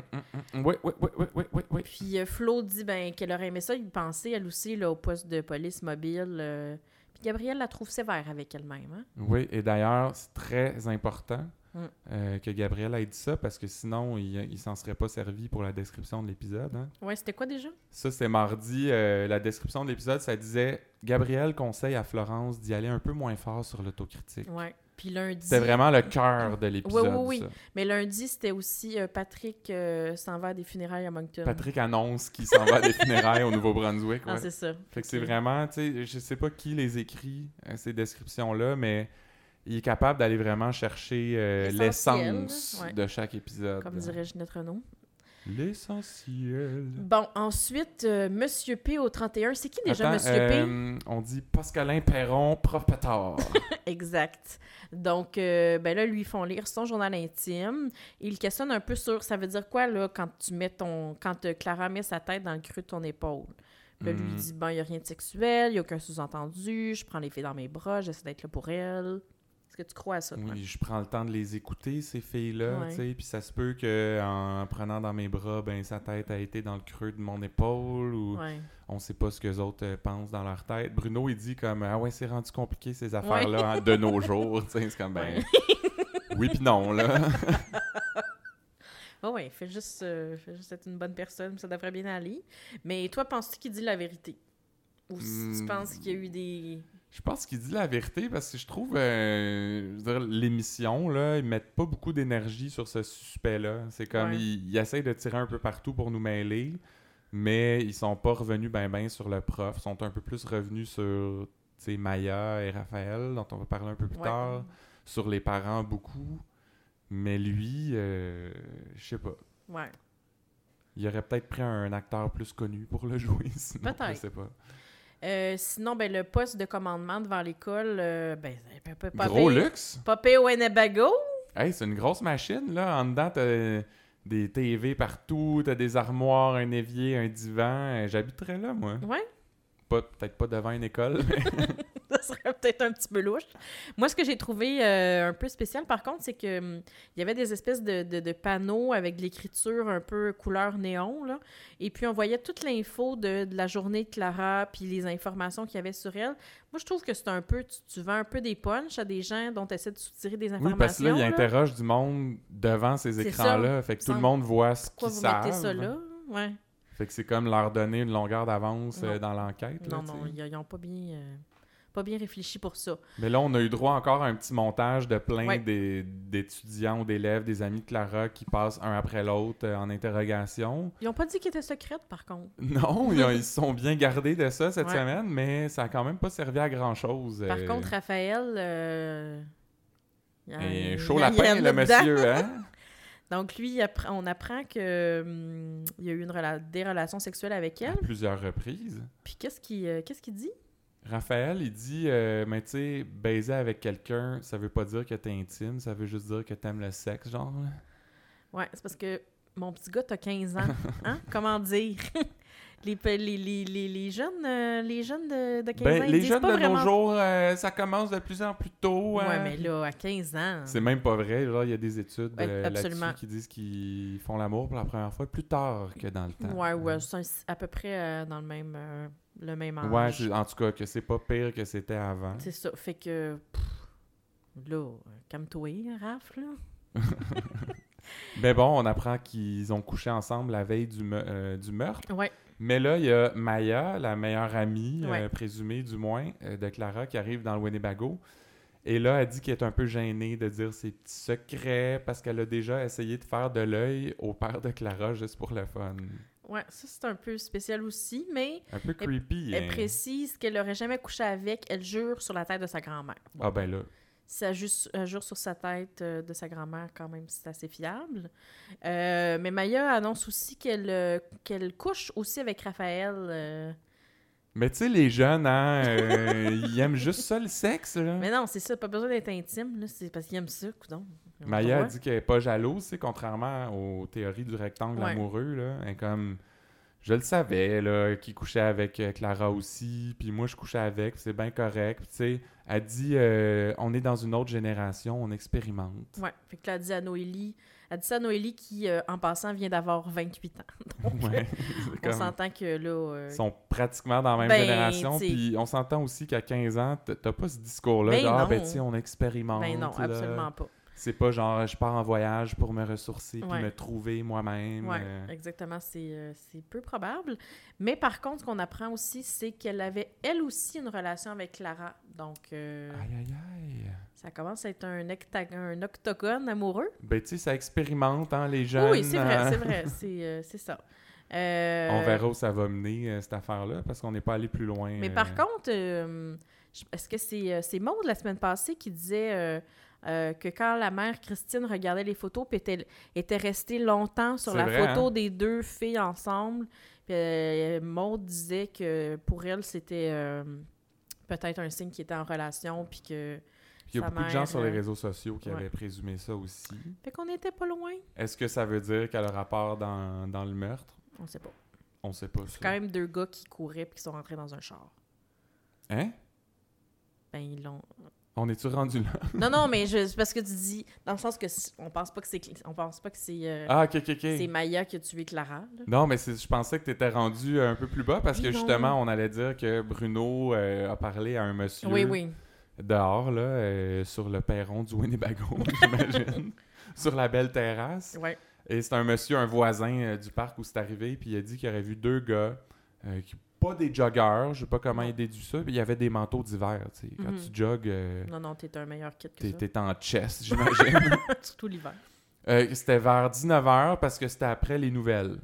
S1: oui, oui, oui, oui. Oui.
S2: Puis euh, Flo dit ben, qu'elle aurait aimé ça, il pensait elle aussi là, au poste de police mobile. Gabrielle la trouve sévère avec elle-même. Hein?
S1: Oui, et d'ailleurs, c'est très important
S2: Mm.
S1: euh, que Gabriel ait dit ça parce que sinon, il, il s'en serait pas servi pour la description de l'épisode. hein?
S2: Ouais, c'était quoi déjà?
S1: Ça, c'est mardi. euh, la description de l'épisode, ça disait Gabriel conseille à Florence d'y aller un peu moins fort sur l'autocritique.
S2: Ouais. Puis lundi.
S1: C'était vraiment le cœur de l'épisode.
S2: Oui, oui, oui.
S1: ça.
S2: Mais lundi, c'était aussi euh, Patrick euh, s'en va à des funérailles à Moncton.
S1: Patrick annonce qu'il s'en va à des funérailles au Nouveau-Brunswick.
S2: Ah, c'est ça.
S1: Fait que c'est vraiment, tu sais, je sais pas qui les écrit, euh, ces descriptions-là, mais il est capable d'aller vraiment chercher euh, l'essence
S2: ouais.
S1: de chaque épisode.
S2: Comme dirait Ginette Renault.
S1: L'essentiel.
S2: Bon, ensuite, euh, Monsieur P au 31. C'est qui déjà
S1: Attends,
S2: Monsieur P?
S1: euh, on dit Pascalin Perron, prof pétard.
S2: Exact. Donc, euh, ben là, lui, ils font lire son journal intime. Il questionne un peu sur ça veut dire quoi, là, quand tu mets ton. Quand euh, Clara met sa tête dans le creux de ton épaule? Là, lui, il
S1: Mhm.
S2: dit bon, il n'y a rien de sexuel, il n'y a aucun sous-entendu, je prends les filles dans mes bras, j'essaie d'être là pour elles. Est-ce que tu crois à ça, toi?
S1: Oui, je prends le temps de les écouter, ces filles-là,
S2: Ouais.
S1: tu sais, puis ça se peut que en prenant dans mes bras, ben sa tête a été dans le creux de mon épaule ou
S2: Ouais.
S1: on sait pas ce que les autres euh, pensent dans leur tête. Bruno, il dit comme ah ouais, c'est rendu compliqué ces affaires-là hein, de nos jours, tu sais, c'est comme ben oui puis non là.
S2: Oh ouais, fais juste, euh, fais juste être une bonne personne, ça devrait bien aller. Mais toi, penses-tu qu'il dit la vérité? Ou si tu
S1: Hmm.
S2: penses qu'il y a eu des...
S1: Je pense qu'il dit la vérité parce que je trouve euh, l'émission là, ils mettent pas beaucoup d'énergie sur ce suspect-là. C'est comme
S2: Ouais.
S1: ils, ils essayent de tirer un peu partout pour nous mêler, mais ils sont pas revenus ben ben sur le prof, ils sont un peu plus revenus sur tu sais, Maya et Raphaël dont on va parler un peu plus
S2: Ouais.
S1: tard, sur les parents beaucoup, mais lui euh, je sais pas.
S2: Ouais.
S1: Il aurait peut-être pris un acteur plus connu pour le jouer, sinon je sais pas.
S2: Euh, sinon, ben, le poste de commandement devant l'école, euh, ben, pas,
S1: Gros luxe.
S2: Au Winnebago.
S1: Hey, c'est une grosse machine, là. En dedans, t'as des TV partout, t'as des armoires, un évier, un divan. Euh, J'habiterais là, moi.
S2: Ouais.
S1: Pas, peut-être pas devant une école, mais...
S2: ça serait peut-être un petit peu louche. Moi, ce que j'ai trouvé euh, un peu spécial, par contre, c'est que hum, il y avait des espèces de, de- de panneaux avec de l'écriture un peu couleur néon, là. Et puis, on voyait toute l'info de, de la journée de Clara, puis les informations qu'il y avait sur elle. Moi, je trouve que c'est un peu... Tu, tu vends un peu des punchs à des gens dont tu essaies de soutirer des informations.
S1: oui, parce que là, il
S2: là.
S1: interroge du monde devant ces écrans-là. Fait que tout le monde voit ce
S2: Pourquoi
S1: qu'ils
S2: vous
S1: savent.
S2: mettez ça là? Ouais.
S1: Fait que c'est comme leur donner une longueur d'avance euh, dans l'enquête. là,
S2: Non,
S1: tu
S2: non, ils ils ont pas bien... euh, pas bien réfléchi pour ça.
S1: Mais là, on a eu droit encore à un petit montage de plein
S2: Ouais.
S1: des- d'étudiants ou d'élèves, des amis de Clara qui passent un après l'autre euh, en interrogation.
S2: Ils ont pas dit qu'elle était secrète, par contre.
S1: Non, ils, ont- ils sont bien gardés de ça cette
S2: Ouais.
S1: semaine, mais ça a quand même pas servi à grand chose.
S2: Par contre, Raphaël... euh, il y a-
S1: chaud lapin, le monsieur, hein?
S2: Donc, lui, on apprend que hum, il y a eu une rela- des relations sexuelles avec
S1: À
S2: elle.
S1: plusieurs reprises.
S2: Puis qu'est-ce qu'il euh, qu'est-ce qu'il dit?
S1: Raphaël, il dit, euh, mais tu sais, baiser avec quelqu'un, ça veut pas dire que t'es intime, ça veut juste dire que t'aimes le sexe, genre. là.
S2: Ouais, c'est parce que mon petit gars, t'as 15 ans. Hein? Comment dire? les, les, les, les, les jeunes, euh, les jeunes de, de 15 ans,
S1: Ben,
S2: ils
S1: les
S2: disent
S1: jeunes de
S2: pas
S1: nos
S2: vraiment...
S1: jours, euh, ça commence de plus en plus tôt.
S2: Ouais,
S1: hein.
S2: mais là, à 15 ans...
S1: C'est même pas vrai. Genre, il y a des études
S2: Ouais,
S1: euh, là-dessus qui disent qu'ils font l'amour pour la première fois plus tard que dans le temps.
S2: Ouais, ouais, c'est à peu près dans le même, le même âge.
S1: Ouais, en tout cas, que c'est pas pire que c'était avant.
S2: C'est ça. Fait que... pff, là, euh, calme-toi, Raph, là.
S1: Mais bon, on apprend qu'ils ont couché ensemble la veille du, me- euh, du meurtre.
S2: Ouais.
S1: Mais là, il y a Maya, la meilleure amie, euh, présumée du moins, euh, de Clara, qui arrive dans le Winnebago. Et là, elle dit qu'elle est un peu gênée de dire ses petits secrets parce qu'elle a déjà essayé de faire de l'œil au père de Clara juste pour le fun.
S2: Ouais, ça, c'est un peu spécial aussi, mais...
S1: Un peu creepy.
S2: Elle
S1: hein.
S2: précise qu'elle n'aurait jamais couché avec. Elle jure sur la tête de sa grand-mère. Bon,
S1: Ah ben là.
S2: Si elle, juste- elle jure sur sa tête euh, de sa grand-mère, quand même, c'est assez fiable. Euh, mais Maya annonce aussi qu'elle euh, qu'elle couche aussi avec Raphaël.
S1: Mais tu sais, les jeunes, hein, ils aiment juste ça, le sexe. Là.
S2: Mais non, c'est ça, pas besoin d'être intime, là, c'est parce qu'ils aiment ça, coudonc.
S1: Maya a dit qu'elle n'est pas jalouse, c'est contrairement aux théories du rectangle
S2: Ouais.
S1: amoureux. Là. Elle est comme, je le savais, là, qu'il couchait avec euh, Clara aussi, puis moi je couchais avec, c'est bien correct. Tu sais, elle dit, euh, on est dans une autre génération, on expérimente.
S2: Ouais, fait que là, elle dit à Noélie, Elle dit ça à Noélie qui, euh, en passant, vient d'avoir 28 ans. Donc,
S1: Ouais,
S2: on s'entend que là... euh,
S1: Ils sont pratiquement dans la même
S2: Ben,
S1: génération. Puis on s'entend aussi qu'à 15 ans, t'as pas ce discours-là
S2: Ben
S1: de Ah, ben, tu sais, on expérimente.
S2: Ben non,
S1: là.
S2: absolument pas.
S1: C'est pas genre, je pars en voyage pour me ressourcer puis
S2: Ouais.
S1: me trouver moi-même.
S2: Oui,
S1: euh.
S2: exactement. C'est euh, peu probable. Mais par contre, ce qu'on apprend aussi, c'est qu'elle avait, elle aussi, une relation avec Clara. Donc, euh,
S1: Aïe, aïe, aïe.
S2: ça commence à être un, un octogone amoureux.
S1: Ben, tu sais, ça expérimente, hein, les jeunes.
S2: oui, c'est vrai,
S1: euh,
S2: c'est vrai. C'est euh, c'est ça.
S1: On verra où ça va mener, cette affaire-là, parce qu'on n'est pas allé plus loin.
S2: Mais par contre, est-ce que c'est c'est Maude la semaine passée qui disait euh, que quand la mère Christine regardait les photos, puis était, était restée longtemps sur la
S1: vrai,
S2: photo
S1: hein?
S2: des deux filles ensemble, puis euh, Maude disait que pour elle, c'était euh, peut-être un signe qu'ils étaient en relation, puis que...
S1: Il y a beaucoup de gens sur les réseaux sociaux qui
S2: ouais.
S1: avaient présumé ça aussi.
S2: Fait qu'on n'était pas loin.
S1: Est-ce que ça veut dire qu'elle a rapport dans, dans le meurtre?
S2: On sait pas.
S1: On sait pas
S2: C'est quand même deux gars qui couraient puis qui sont rentrés dans un char.
S1: Hein?
S2: Ben, ils l'ont...
S1: On est-tu rendu là?
S2: Non, non, mais je, c'est parce que tu dis... Dans le sens que on pense pas que c'est... On pense pas que c'est... euh,
S1: Ah.
S2: C'est Maya qui a tué Clara. là.
S1: Non, mais je pensais que tu étais rendu un peu plus bas parce
S2: Oui,
S1: que
S2: non.
S1: justement, on allait dire que Bruno euh, a parlé à un monsieur
S2: Oui, oui.
S1: dehors, là, euh, sur le perron du Winnebago, j'imagine, sur la belle terrasse.
S2: Ouais.
S1: Et c'est un monsieur, un voisin du parc où c'est arrivé, puis il a dit qu'il aurait vu deux gars, qui, pas des joggeurs, je sais pas comment
S2: Non.
S1: il déduit ça, puis il y avait des manteaux d'hiver, tu sais. Quand
S2: Mhm.
S1: tu jogues, euh,
S2: Non, non, t'es un meilleur kit que
S1: t'es
S2: ça.
S1: t'es en chest, j'imagine.
S2: Surtout l'hiver.
S1: Euh, c'était vers 19h parce que c'était après les nouvelles.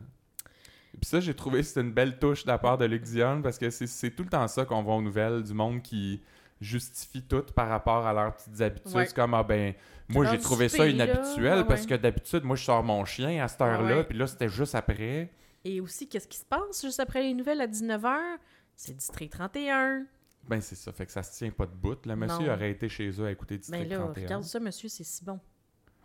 S1: Puis ça, j'ai trouvé que c'était une belle touche de la part de Luc Dion parce que c'est- c'est tout le temps ça qu'on voit aux nouvelles, du monde qui justifie tout par rapport à leurs petites habitudes.
S2: Ouais.
S1: C'est comme, ah ben, moi j'ai trouvé ça
S2: souper,
S1: inhabituel parce
S2: Ouais,
S1: que d'habitude, moi je sors mon chien à cette heure-là,
S2: ouais.
S1: puis là c'était juste après.
S2: Et aussi, qu'est-ce qui se passe juste après les nouvelles à 19h? C'est District 31.
S1: Ben c'est ça, fait que ça se tient pas de bout. Le monsieur
S2: Non.
S1: aurait été chez eux à écouter District
S2: Ben là,
S1: 31.
S2: regarde ça, monsieur, c'est si bon.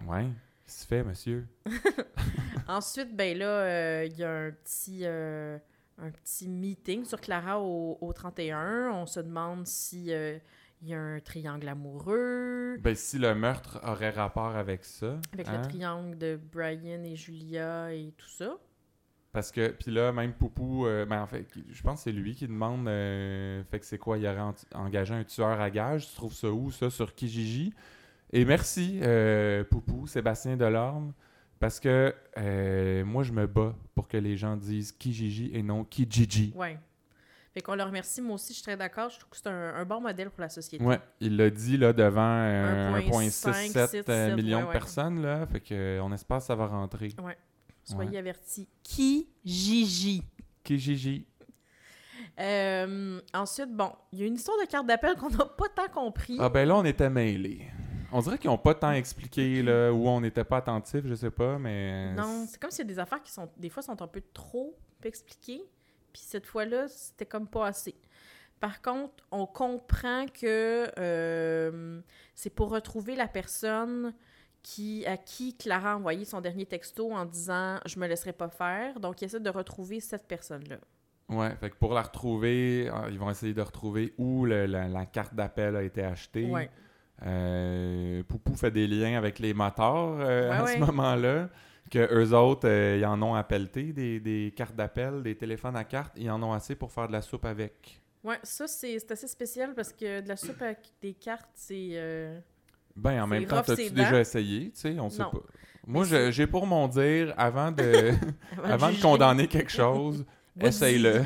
S1: Ouais, qu'est-ce qui se fait, monsieur?
S2: Ensuite, ben là, euh, il y a un petit, euh, un petit meeting sur Clara au, au 31. On se demande si euh, il y a un triangle amoureux.
S1: Ben si le meurtre aurait rapport avec ça.
S2: Avec
S1: hein?
S2: le triangle de Brian et Julia et tout ça.
S1: Parce que, puis là, même Poupou, euh, ben en fait, je pense que c'est lui qui demande, euh, fait que c'est quoi, il aurait en- engagé un tueur à gage, tu trouves ça où, ça, sur Kijiji? Et merci, euh, Poupou, Sébastien Delorme, parce que euh, moi, je me bats pour que les gens disent Kijiji et non Kijiji.
S2: Ouais. Fait qu'on le remercie. Moi aussi, je suis très d'accord. Je trouve que c'est un, un bon modèle pour la société.
S1: Ouais, il l'a dit, là, devant euh,
S2: 1,5,
S1: 1,67 euh, millions
S2: ouais,
S1: de
S2: ouais.
S1: personnes, là, fait que, euh, on espère que ça va rentrer.
S2: Soyez
S1: Ouais.
S2: avertis. Qui Gigi?
S1: Kijiji.
S2: Euh, ensuite, bon, il y a une histoire de carte d'appel qu'on n'a pas tant compris.
S1: Ah ben là, on était mêlés. On dirait qu'ils n'ont pas tant expliqué là, où on n'était pas attentif, je sais pas, mais...
S2: Non, c'est comme s'il y a des affaires qui sont des fois sont un peu trop expliquées, puis cette fois-là, c'était comme pas assez. Par contre, on comprend que euh, c'est pour retrouver la personne qui, à qui Clara a envoyé son dernier texto en disant « Je me laisserai pas faire ». Donc, il essaie de retrouver cette personne-là.
S1: Ouais, fait que pour la retrouver, euh, ils vont essayer de retrouver où le- la, la carte d'appel a été achetée.
S2: Ouais.
S1: Euh, Poupou fait des liens avec les motards euh,
S2: Ouais,
S1: à
S2: ouais.
S1: ce moment-là, que eux autres, euh, ils en ont pelleter, des, des cartes d'appel, des téléphones à carte, ils en ont assez pour faire de la soupe avec.
S2: Ouais, ça, c'est c'est assez spécial parce que de la soupe avec des cartes, c'est...
S1: Ben, en même temps, t'as-tu déjà essayé? Tu sais, on sait
S2: Non.
S1: pas. Moi, j'ai pour mon dire, avant de, avant de condamner quelque chose, essaye-le.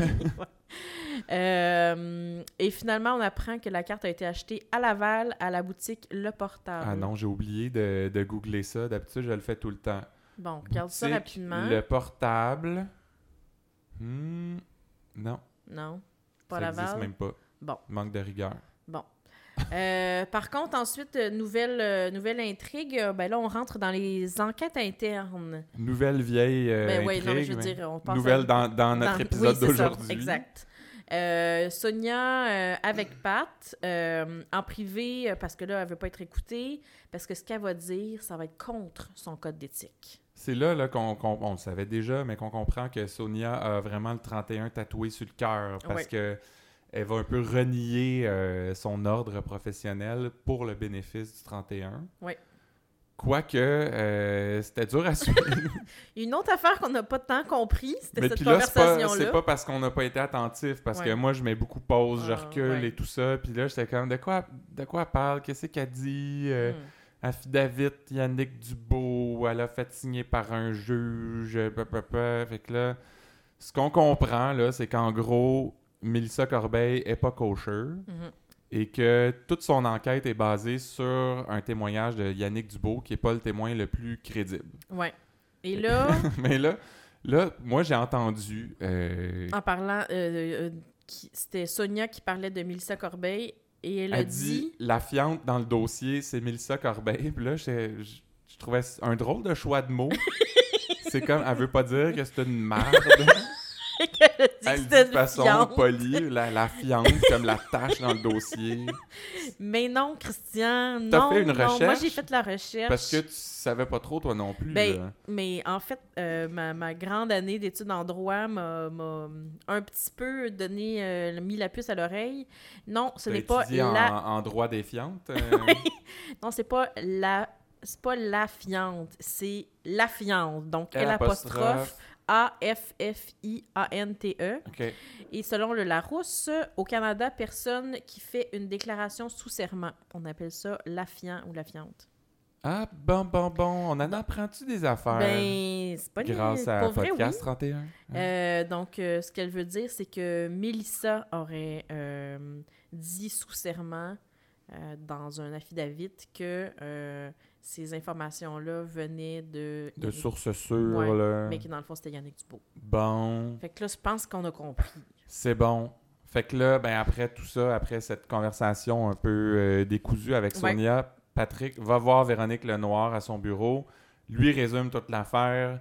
S2: Euh, et finalement, on apprend que la carte a été achetée à Laval, à la boutique Le Portable.
S1: Ah non, j'ai oublié de, de googler ça. D'habitude, je le fais tout le temps.
S2: Bon, regarde ça rapidement.
S1: Le portable. Hmm, non,
S2: Non, pas
S1: ça
S2: Laval.
S1: n'existe même pas.
S2: Bon.
S1: Manque de rigueur.
S2: Euh, par contre, ensuite, euh, nouvelle, euh, nouvelle intrigue. euh, Ben là, on rentre dans les enquêtes internes.
S1: Nouvelle vieille
S2: ben oui, non, mais
S1: intrigue,
S2: je veux
S1: mais
S2: dire, on passe
S1: Nouvelle
S2: à-
S1: dans, dans notre
S2: dans-
S1: épisode
S2: oui,
S1: d'aujourd'hui.
S2: Exact. Sonia, avec Pat, en privé, parce que là, elle veut pas être écoutée, parce que ce qu'elle va dire, ça va être contre son code d'éthique.
S1: C'est là, là qu'on, on le savait déjà, mais qu'on comprend que Sonia a vraiment le 31 tatoué sur le cœur parce
S2: Ouais.
S1: que elle va un peu renier euh, son ordre professionnel pour le bénéfice du 31.
S2: Ouais.
S1: Quoique, euh, c'était dur à suivre.
S2: Une autre affaire qu'on n'a pas tant compris, c'était cette conversation-là.
S1: c'est pas parce qu'on n'a pas été attentif, parce que moi, je mets beaucoup pause, je
S2: Ah,
S1: recule
S2: ouais.
S1: et tout ça. Puis là, j'étais comme, de quoi, de quoi elle parle? Qu'est-ce qu'elle dit? Euh,
S2: Hmm.
S1: Affidavit Yannick Dubo, elle a fait signer par un juge, pa, pa, pa. Fait que là, ce qu'on comprend, là, c'est qu'en gros, Mélissa Corbeil est pas kosher
S2: Mhm.
S1: et que toute son enquête est basée sur un témoignage de Yannick Dubo, qui est pas le témoin le plus crédible.
S2: Ouais. Et là,
S1: Mais là, là moi, j'ai entendu... euh,
S2: en parlant, euh, euh, c'était Sonia qui parlait de Mélissa Corbeil et elle,
S1: Elle
S2: a
S1: dit
S2: dit.
S1: la fiante dans le dossier, c'est Mélissa Corbeil. Puis là, je je trouvais un drôle de choix de mots. c'est comme, elle veut pas dire que c'est une merde.
S2: qu'elle a dit que
S1: Elle dit de façon
S2: fiante.
S1: polie, la, la fiante, comme la tâche dans le dossier.
S2: Mais non, Christian,
S1: T'as
S2: non.
S1: fait une
S2: non. Moi,
S1: recherche?
S2: j'ai fait la recherche.
S1: Parce que tu savais pas trop, toi non plus.
S2: Ben,
S1: là.
S2: Mais en fait, euh, ma, ma grande année d'études en droit m'a m'a un petit peu donné, euh, mis la puce à l'oreille. Non, ce
S1: T'as
S2: n'est pas
S1: en,
S2: la.
S1: en droit des fiantes. euh,
S2: Non, c'est pas la. C'est pas la fiante, c'est la fiante. Donc, L apostrophe A-F-F-I-A-N-T-E. E. Et selon le Larousse, au Canada, personne qui fait une déclaration sous serment. On appelle ça la fiant ou la fiante.
S1: Ah, bon, bon, bon. On en apprend-tu des affaires?
S2: Ben, c'est pas
S1: grâce à
S2: pour vrai,
S1: Podcast
S2: oui.
S1: 31.
S2: Euh, donc, euh, ce qu'elle veut dire, c'est que Mélissa aurait euh, dit sous serment dans un affidavit que ces informations-là venaient de...
S1: De sources sûres,
S2: Ouais,
S1: là.
S2: Mais que dans le fond, c'était Yannick Dubo.
S1: Bon.
S2: Fait que là, je pense qu'on a compris.
S1: C'est bon. Fait que là, ben après tout ça, après cette conversation un peu euh, décousue avec
S2: Ouais.
S1: Sonia, Patrick va voir Véronique Lenoir à son bureau, lui résume toute l'affaire.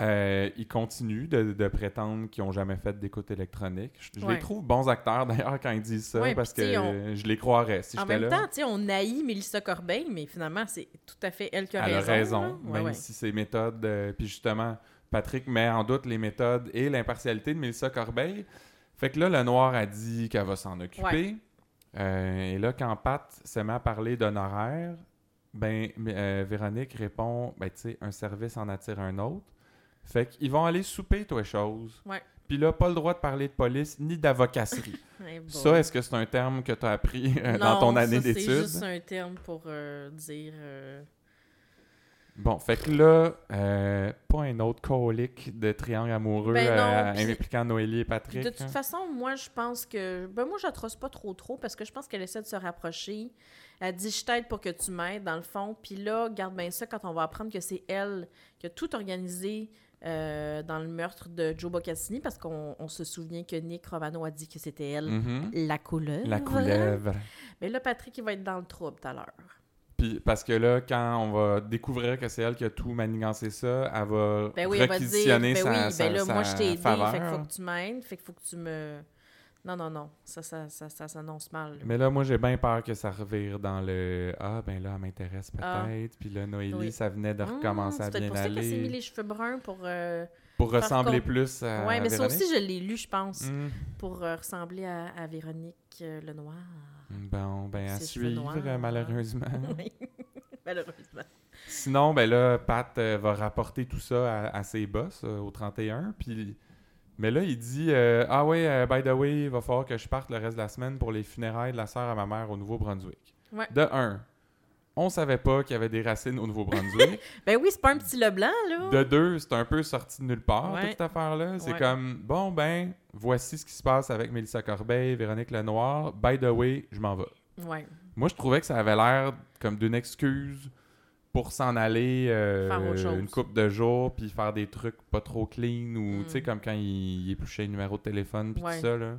S1: Euh, il continue de, de prétendre qu'ils n'ont jamais fait d'écoute électronique. Je, je
S2: Ouais.
S1: les trouve bons acteurs d'ailleurs quand ils disent ça,
S2: Ouais,
S1: parce que je les croirais si
S2: en
S1: j'étais
S2: même
S1: là.
S2: temps, tu sais, on haït Mélissa Corbeil, mais finalement, c'est tout à fait elle qui a
S1: Elle a
S2: raison.
S1: raison,
S2: là. Ouais,
S1: même si ses méthodes. euh, puis justement, Patrick met en doute les méthodes et l'impartialité de Mélissa Corbeil. Fait que là, le noir a dit qu'elle va s'en occuper. Euh, et là, quand Pat se met à parler d'honoraires, ben, Véronique répond ben, tu sais, un service en attire un autre. Fait qu'ils vont aller souper, toi, chose.
S2: Ouais.
S1: Puis là, pas le droit de parler de police ni d'avocasserie. Ça, est-ce que c'est un terme que tu as appris euh, dans ton année
S2: C'est
S1: d'études?
S2: juste un terme pour euh, dire. euh,
S1: Bon, fait que là, pas un autre colique de triangle amoureux
S2: Ben non,
S1: impliquant Noélie et Patrick.
S2: De toute
S1: hein?
S2: façon, moi, je pense que. Ben, moi, j'atroce pas trop, trop, parce que je pense qu'elle essaie de se rapprocher. Elle dit Je t'aide pour que tu m'aides, dans le fond. Puis là, garde bien ça quand on va apprendre que c'est elle qui a tout organisé euh, dans le meurtre de Joe Boccassini, parce qu'on on se souvient que Nick Romano a dit que c'était elle,
S1: Mhm.
S2: la couleuvre.
S1: La couleuvre.
S2: Mais là, Patrick, il va être dans le trouble tout à l'heure.
S1: Puis parce que là, quand on va découvrir que c'est elle qui a tout manigancé ça, elle va
S2: Ben oui, elle va dire,
S1: réquisitionner
S2: ben oui, ben là, moi, je t'ai aidé,
S1: faveur.
S2: fait qu'il faut que tu m'aides, fait qu'il faut que tu me... Non, non, non, ça, ça, ça, ça s'annonce mal. là.
S1: Mais là, moi, j'ai bien peur que ça revire dans le « Ah, ben là, elle m'intéresse
S2: Ah.
S1: peut-être. Puis là, Noélie,
S2: Oui.
S1: ça venait de recommencer à
S2: c'est peut-être
S1: bien
S2: pour ça qu'elle s'est mis
S1: aller.
S2: les cheveux bruns pour... euh,
S1: Pour ressembler plus à
S2: ouais, mais ça
S1: Véronique.
S2: aussi, je l'ai lu, je pense,
S1: Hum.
S2: pour euh, ressembler à, à Véronique euh, Lenoir.
S1: Bon, ben à suivre, malheureusement.
S2: oui, malheureusement.
S1: Sinon, ben là, Pat va rapporter tout ça à, à ses boss au 31. Puis, mais là, il dit euh, Ah ouais, euh, by the way, il va falloir que je parte le reste de la semaine pour les funérailles de la sœur à ma mère au Nouveau-Brunswick.
S2: Ouais.
S1: De un, on savait pas qu'il y avait des racines au Nouveau-Brunswick.
S2: Ben oui, c'est pas un petit Leblanc, là.
S1: de deux, c'est un peu sorti de nulle part,
S2: Ouais.
S1: toute cette affaire-là. C'est
S2: Ouais.
S1: comme Bon, ben, voici ce qui se passe avec Mélissa Corbeil, Véronique Lenoir. By the way, je m'en vais.
S2: Ouais.
S1: Moi, je trouvais que ça avait l'air comme d'une excuse pour s'en aller euh, une couple de jours puis faire des trucs pas trop clean ou
S2: Mm.
S1: tu sais comme quand il, il épluchait le numéro de téléphone puis
S2: Ouais.
S1: tout ça là.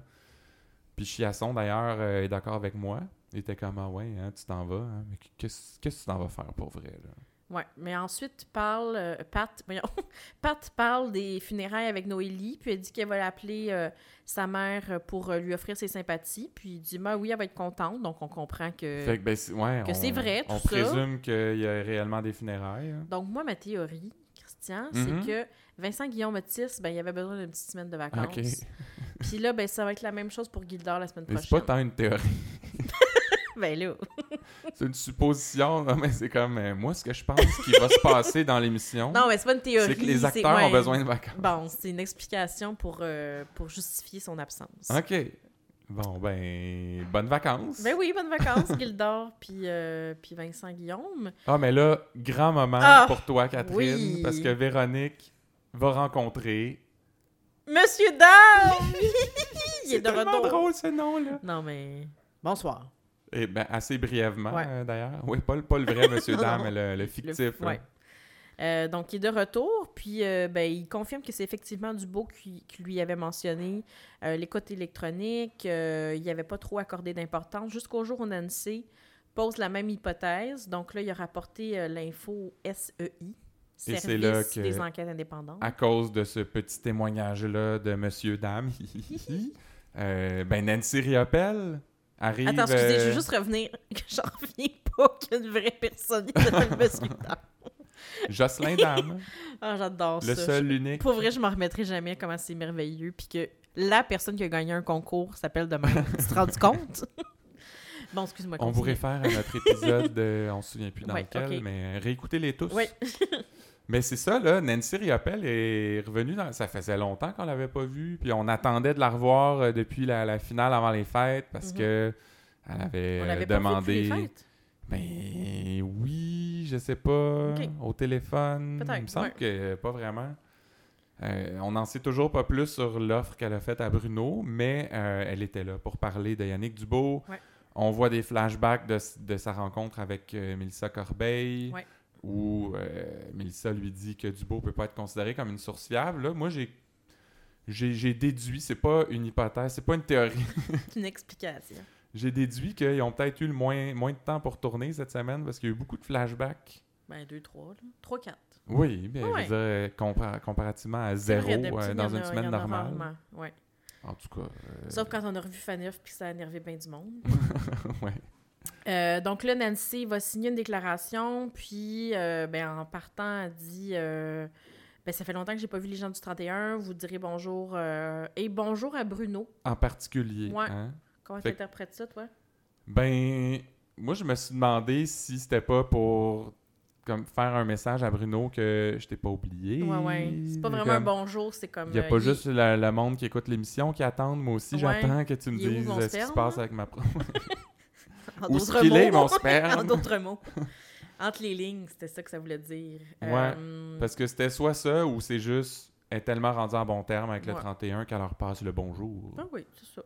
S1: Puis Chiasson d'ailleurs euh, est d'accord avec moi. Il était comme ah ouais, hein, tu t'en vas, hein, mais qu'est-ce qu'est-ce que tu t'en vas faire pour vrai là
S2: Ouais, mais ensuite, parle, euh, Pat, voyons, Pat parle des funérailles avec Noélie, puis elle dit qu'elle va l'appeler euh, sa mère pour euh, lui offrir ses sympathies, puis il dit, ben oui, elle va être contente, donc on comprend que...
S1: Fait que ben c'est- ouais,
S2: que
S1: on-
S2: c'est vrai,
S1: On
S2: tout ça.
S1: présume qu'il y a réellement des funérailles. hein.
S2: Donc moi, ma théorie, Christian, c'est que Vincent Guillaume Otis, ben il avait besoin d'une petite semaine de vacances. Puis là, ben ça va être la même chose pour Gildor la semaine
S1: Mais
S2: prochaine.
S1: c'est pas tant une théorie.
S2: ben là.
S1: C'est une supposition, non, mais c'est comme euh, moi ce que je pense qui va se passer dans l'émission.
S2: Non, mais c'est pas une théorie.
S1: C'est que les acteurs
S2: ouais.
S1: ont besoin de vacances.
S2: Bon, c'est une explication pour, euh, pour justifier son absence.
S1: OK. Bon, ben, bonnes vacances.
S2: Ben oui, bonnes vacances, Gildor, puis, euh, puis Vincent Guillaume.
S1: Ah, mais là, grand moment
S2: Ah,
S1: pour toi, Catherine,
S2: oui.
S1: parce que Véronique va rencontrer.
S2: Monsieur Dame! Il est
S1: C'est
S2: de
S1: tellement
S2: retour.
S1: drôle ce nom-là.
S2: Non, mais. Bonsoir.
S1: Eh ben, assez brièvement,
S2: Ouais.
S1: euh, d'ailleurs. Oui, pas, le- pas le vrai Monsieur Dame, mais le, le
S2: Le-
S1: fictif.
S2: ouais. Euh, donc, il est de retour, puis euh, ben, il confirme que c'est effectivement Dubo qui, qui lui avait mentionné l'écoute électronique. il n'y avait pas trop accordé d'importance jusqu'au jour où Nancy pose la même hypothèse. Donc là, il a rapporté l'info SEI,
S1: Et
S2: Service
S1: c'est là que-
S2: des enquêtes indépendantes.
S1: À cause de ce petit témoignage-là de Monsieur Dame, euh, ben Nancy Riopelle arrive.
S2: Attends, excusez, je
S1: euh,
S2: veux juste revenir. J'en reviens pas qu'une vraie personne Dame.
S1: Jocelyn Dame,
S2: Ah, j'adore
S1: le
S2: ça.
S1: seul,
S2: Je-
S1: l'unique.
S2: Pour vrai, je m'en remettrai jamais comment c'est merveilleux. Puis que la personne qui a gagné un concours s'appelle de même. tu te rends compte? bon, excuse-moi.
S1: On vous réfère à notre épisode, de, on se souvient plus dans
S2: Ouais,
S1: lequel, mais réécoutez-les tous.
S2: Oui.
S1: Mais c'est ça, là, Nancy Riopelle est revenue, dans... ça faisait longtemps qu'on l'avait pas vue, puis on attendait de la revoir euh, depuis la, la finale avant les fêtes, parce
S2: Mhm.
S1: que elle avait
S2: On
S1: euh,
S2: pas
S1: demandé...
S2: les fêtes.
S1: Ben oui, je sais pas, au téléphone,
S2: Peut-être,
S1: il me semble
S2: ouais.
S1: que pas vraiment. Euh, on n'en sait toujours pas plus sur l'offre qu'elle a faite à Bruno, mais euh, elle était là pour parler de Yannick Dubo.
S2: Ouais.
S1: On voit des flashbacks de, de sa rencontre avec euh, Mélissa Corbeil,
S2: Ouais.
S1: Où euh, Mélissa lui dit que Dubo peut pas être considéré comme une source fiable. Là, moi, j'ai j'ai déduit, c'est pas une hypothèse, c'est pas une théorie.
S2: C'est une explication.
S1: j'ai déduit qu'ils ont peut-être eu le moins, moins de temps pour tourner cette semaine parce qu'il y a eu beaucoup de flashbacks.
S2: Ben, deux, trois, là. Trois, quatre.
S1: Oui, mais
S2: Ouais.
S1: je veux dire, compar- comparativement à zéro
S2: vrai,
S1: euh, dans une semaine normale.
S2: Ouais.
S1: En tout cas. euh,
S2: Sauf quand on a revu Faneuf puis que ça a énervé bien du monde.
S1: ouais.
S2: Euh, donc là, Nancy va signer une déclaration, puis euh, ben, en partant, elle dit euh, ben, Ça fait longtemps que j'ai pas vu les gens du 31, vous direz bonjour. et bonjour à Bruno.
S1: En particulier.
S2: Ouais.
S1: hein?
S2: Comment tu interprètes ça, toi?
S1: Ben, moi, je me suis demandé si c'était pas pour comme faire un message à Bruno que je t'ai pas oublié.
S2: Ouais, ouais. C'est pas vraiment
S1: Comme,
S2: un bonjour, c'est comme.
S1: Il n'y a
S2: euh,
S1: pas
S2: il-
S1: juste le, le monde qui écoute l'émission qui attend. Moi aussi,
S2: Ouais.
S1: j'attends que tu me dises ce qui se passe avec ma pro.
S2: En
S1: Où qu'il est,
S2: mots.
S1: mon sperme?
S2: en d'autres mots. Entre les lignes, c'était ça que ça voulait dire.
S1: Ouais,
S2: Euh,
S1: Parce que c'était soit ça ou c'est juste est tellement rendue en bon terme avec le
S2: Ouais.
S1: 31 qu'elle leur passe le bonjour.
S2: Ah oui, c'est ça.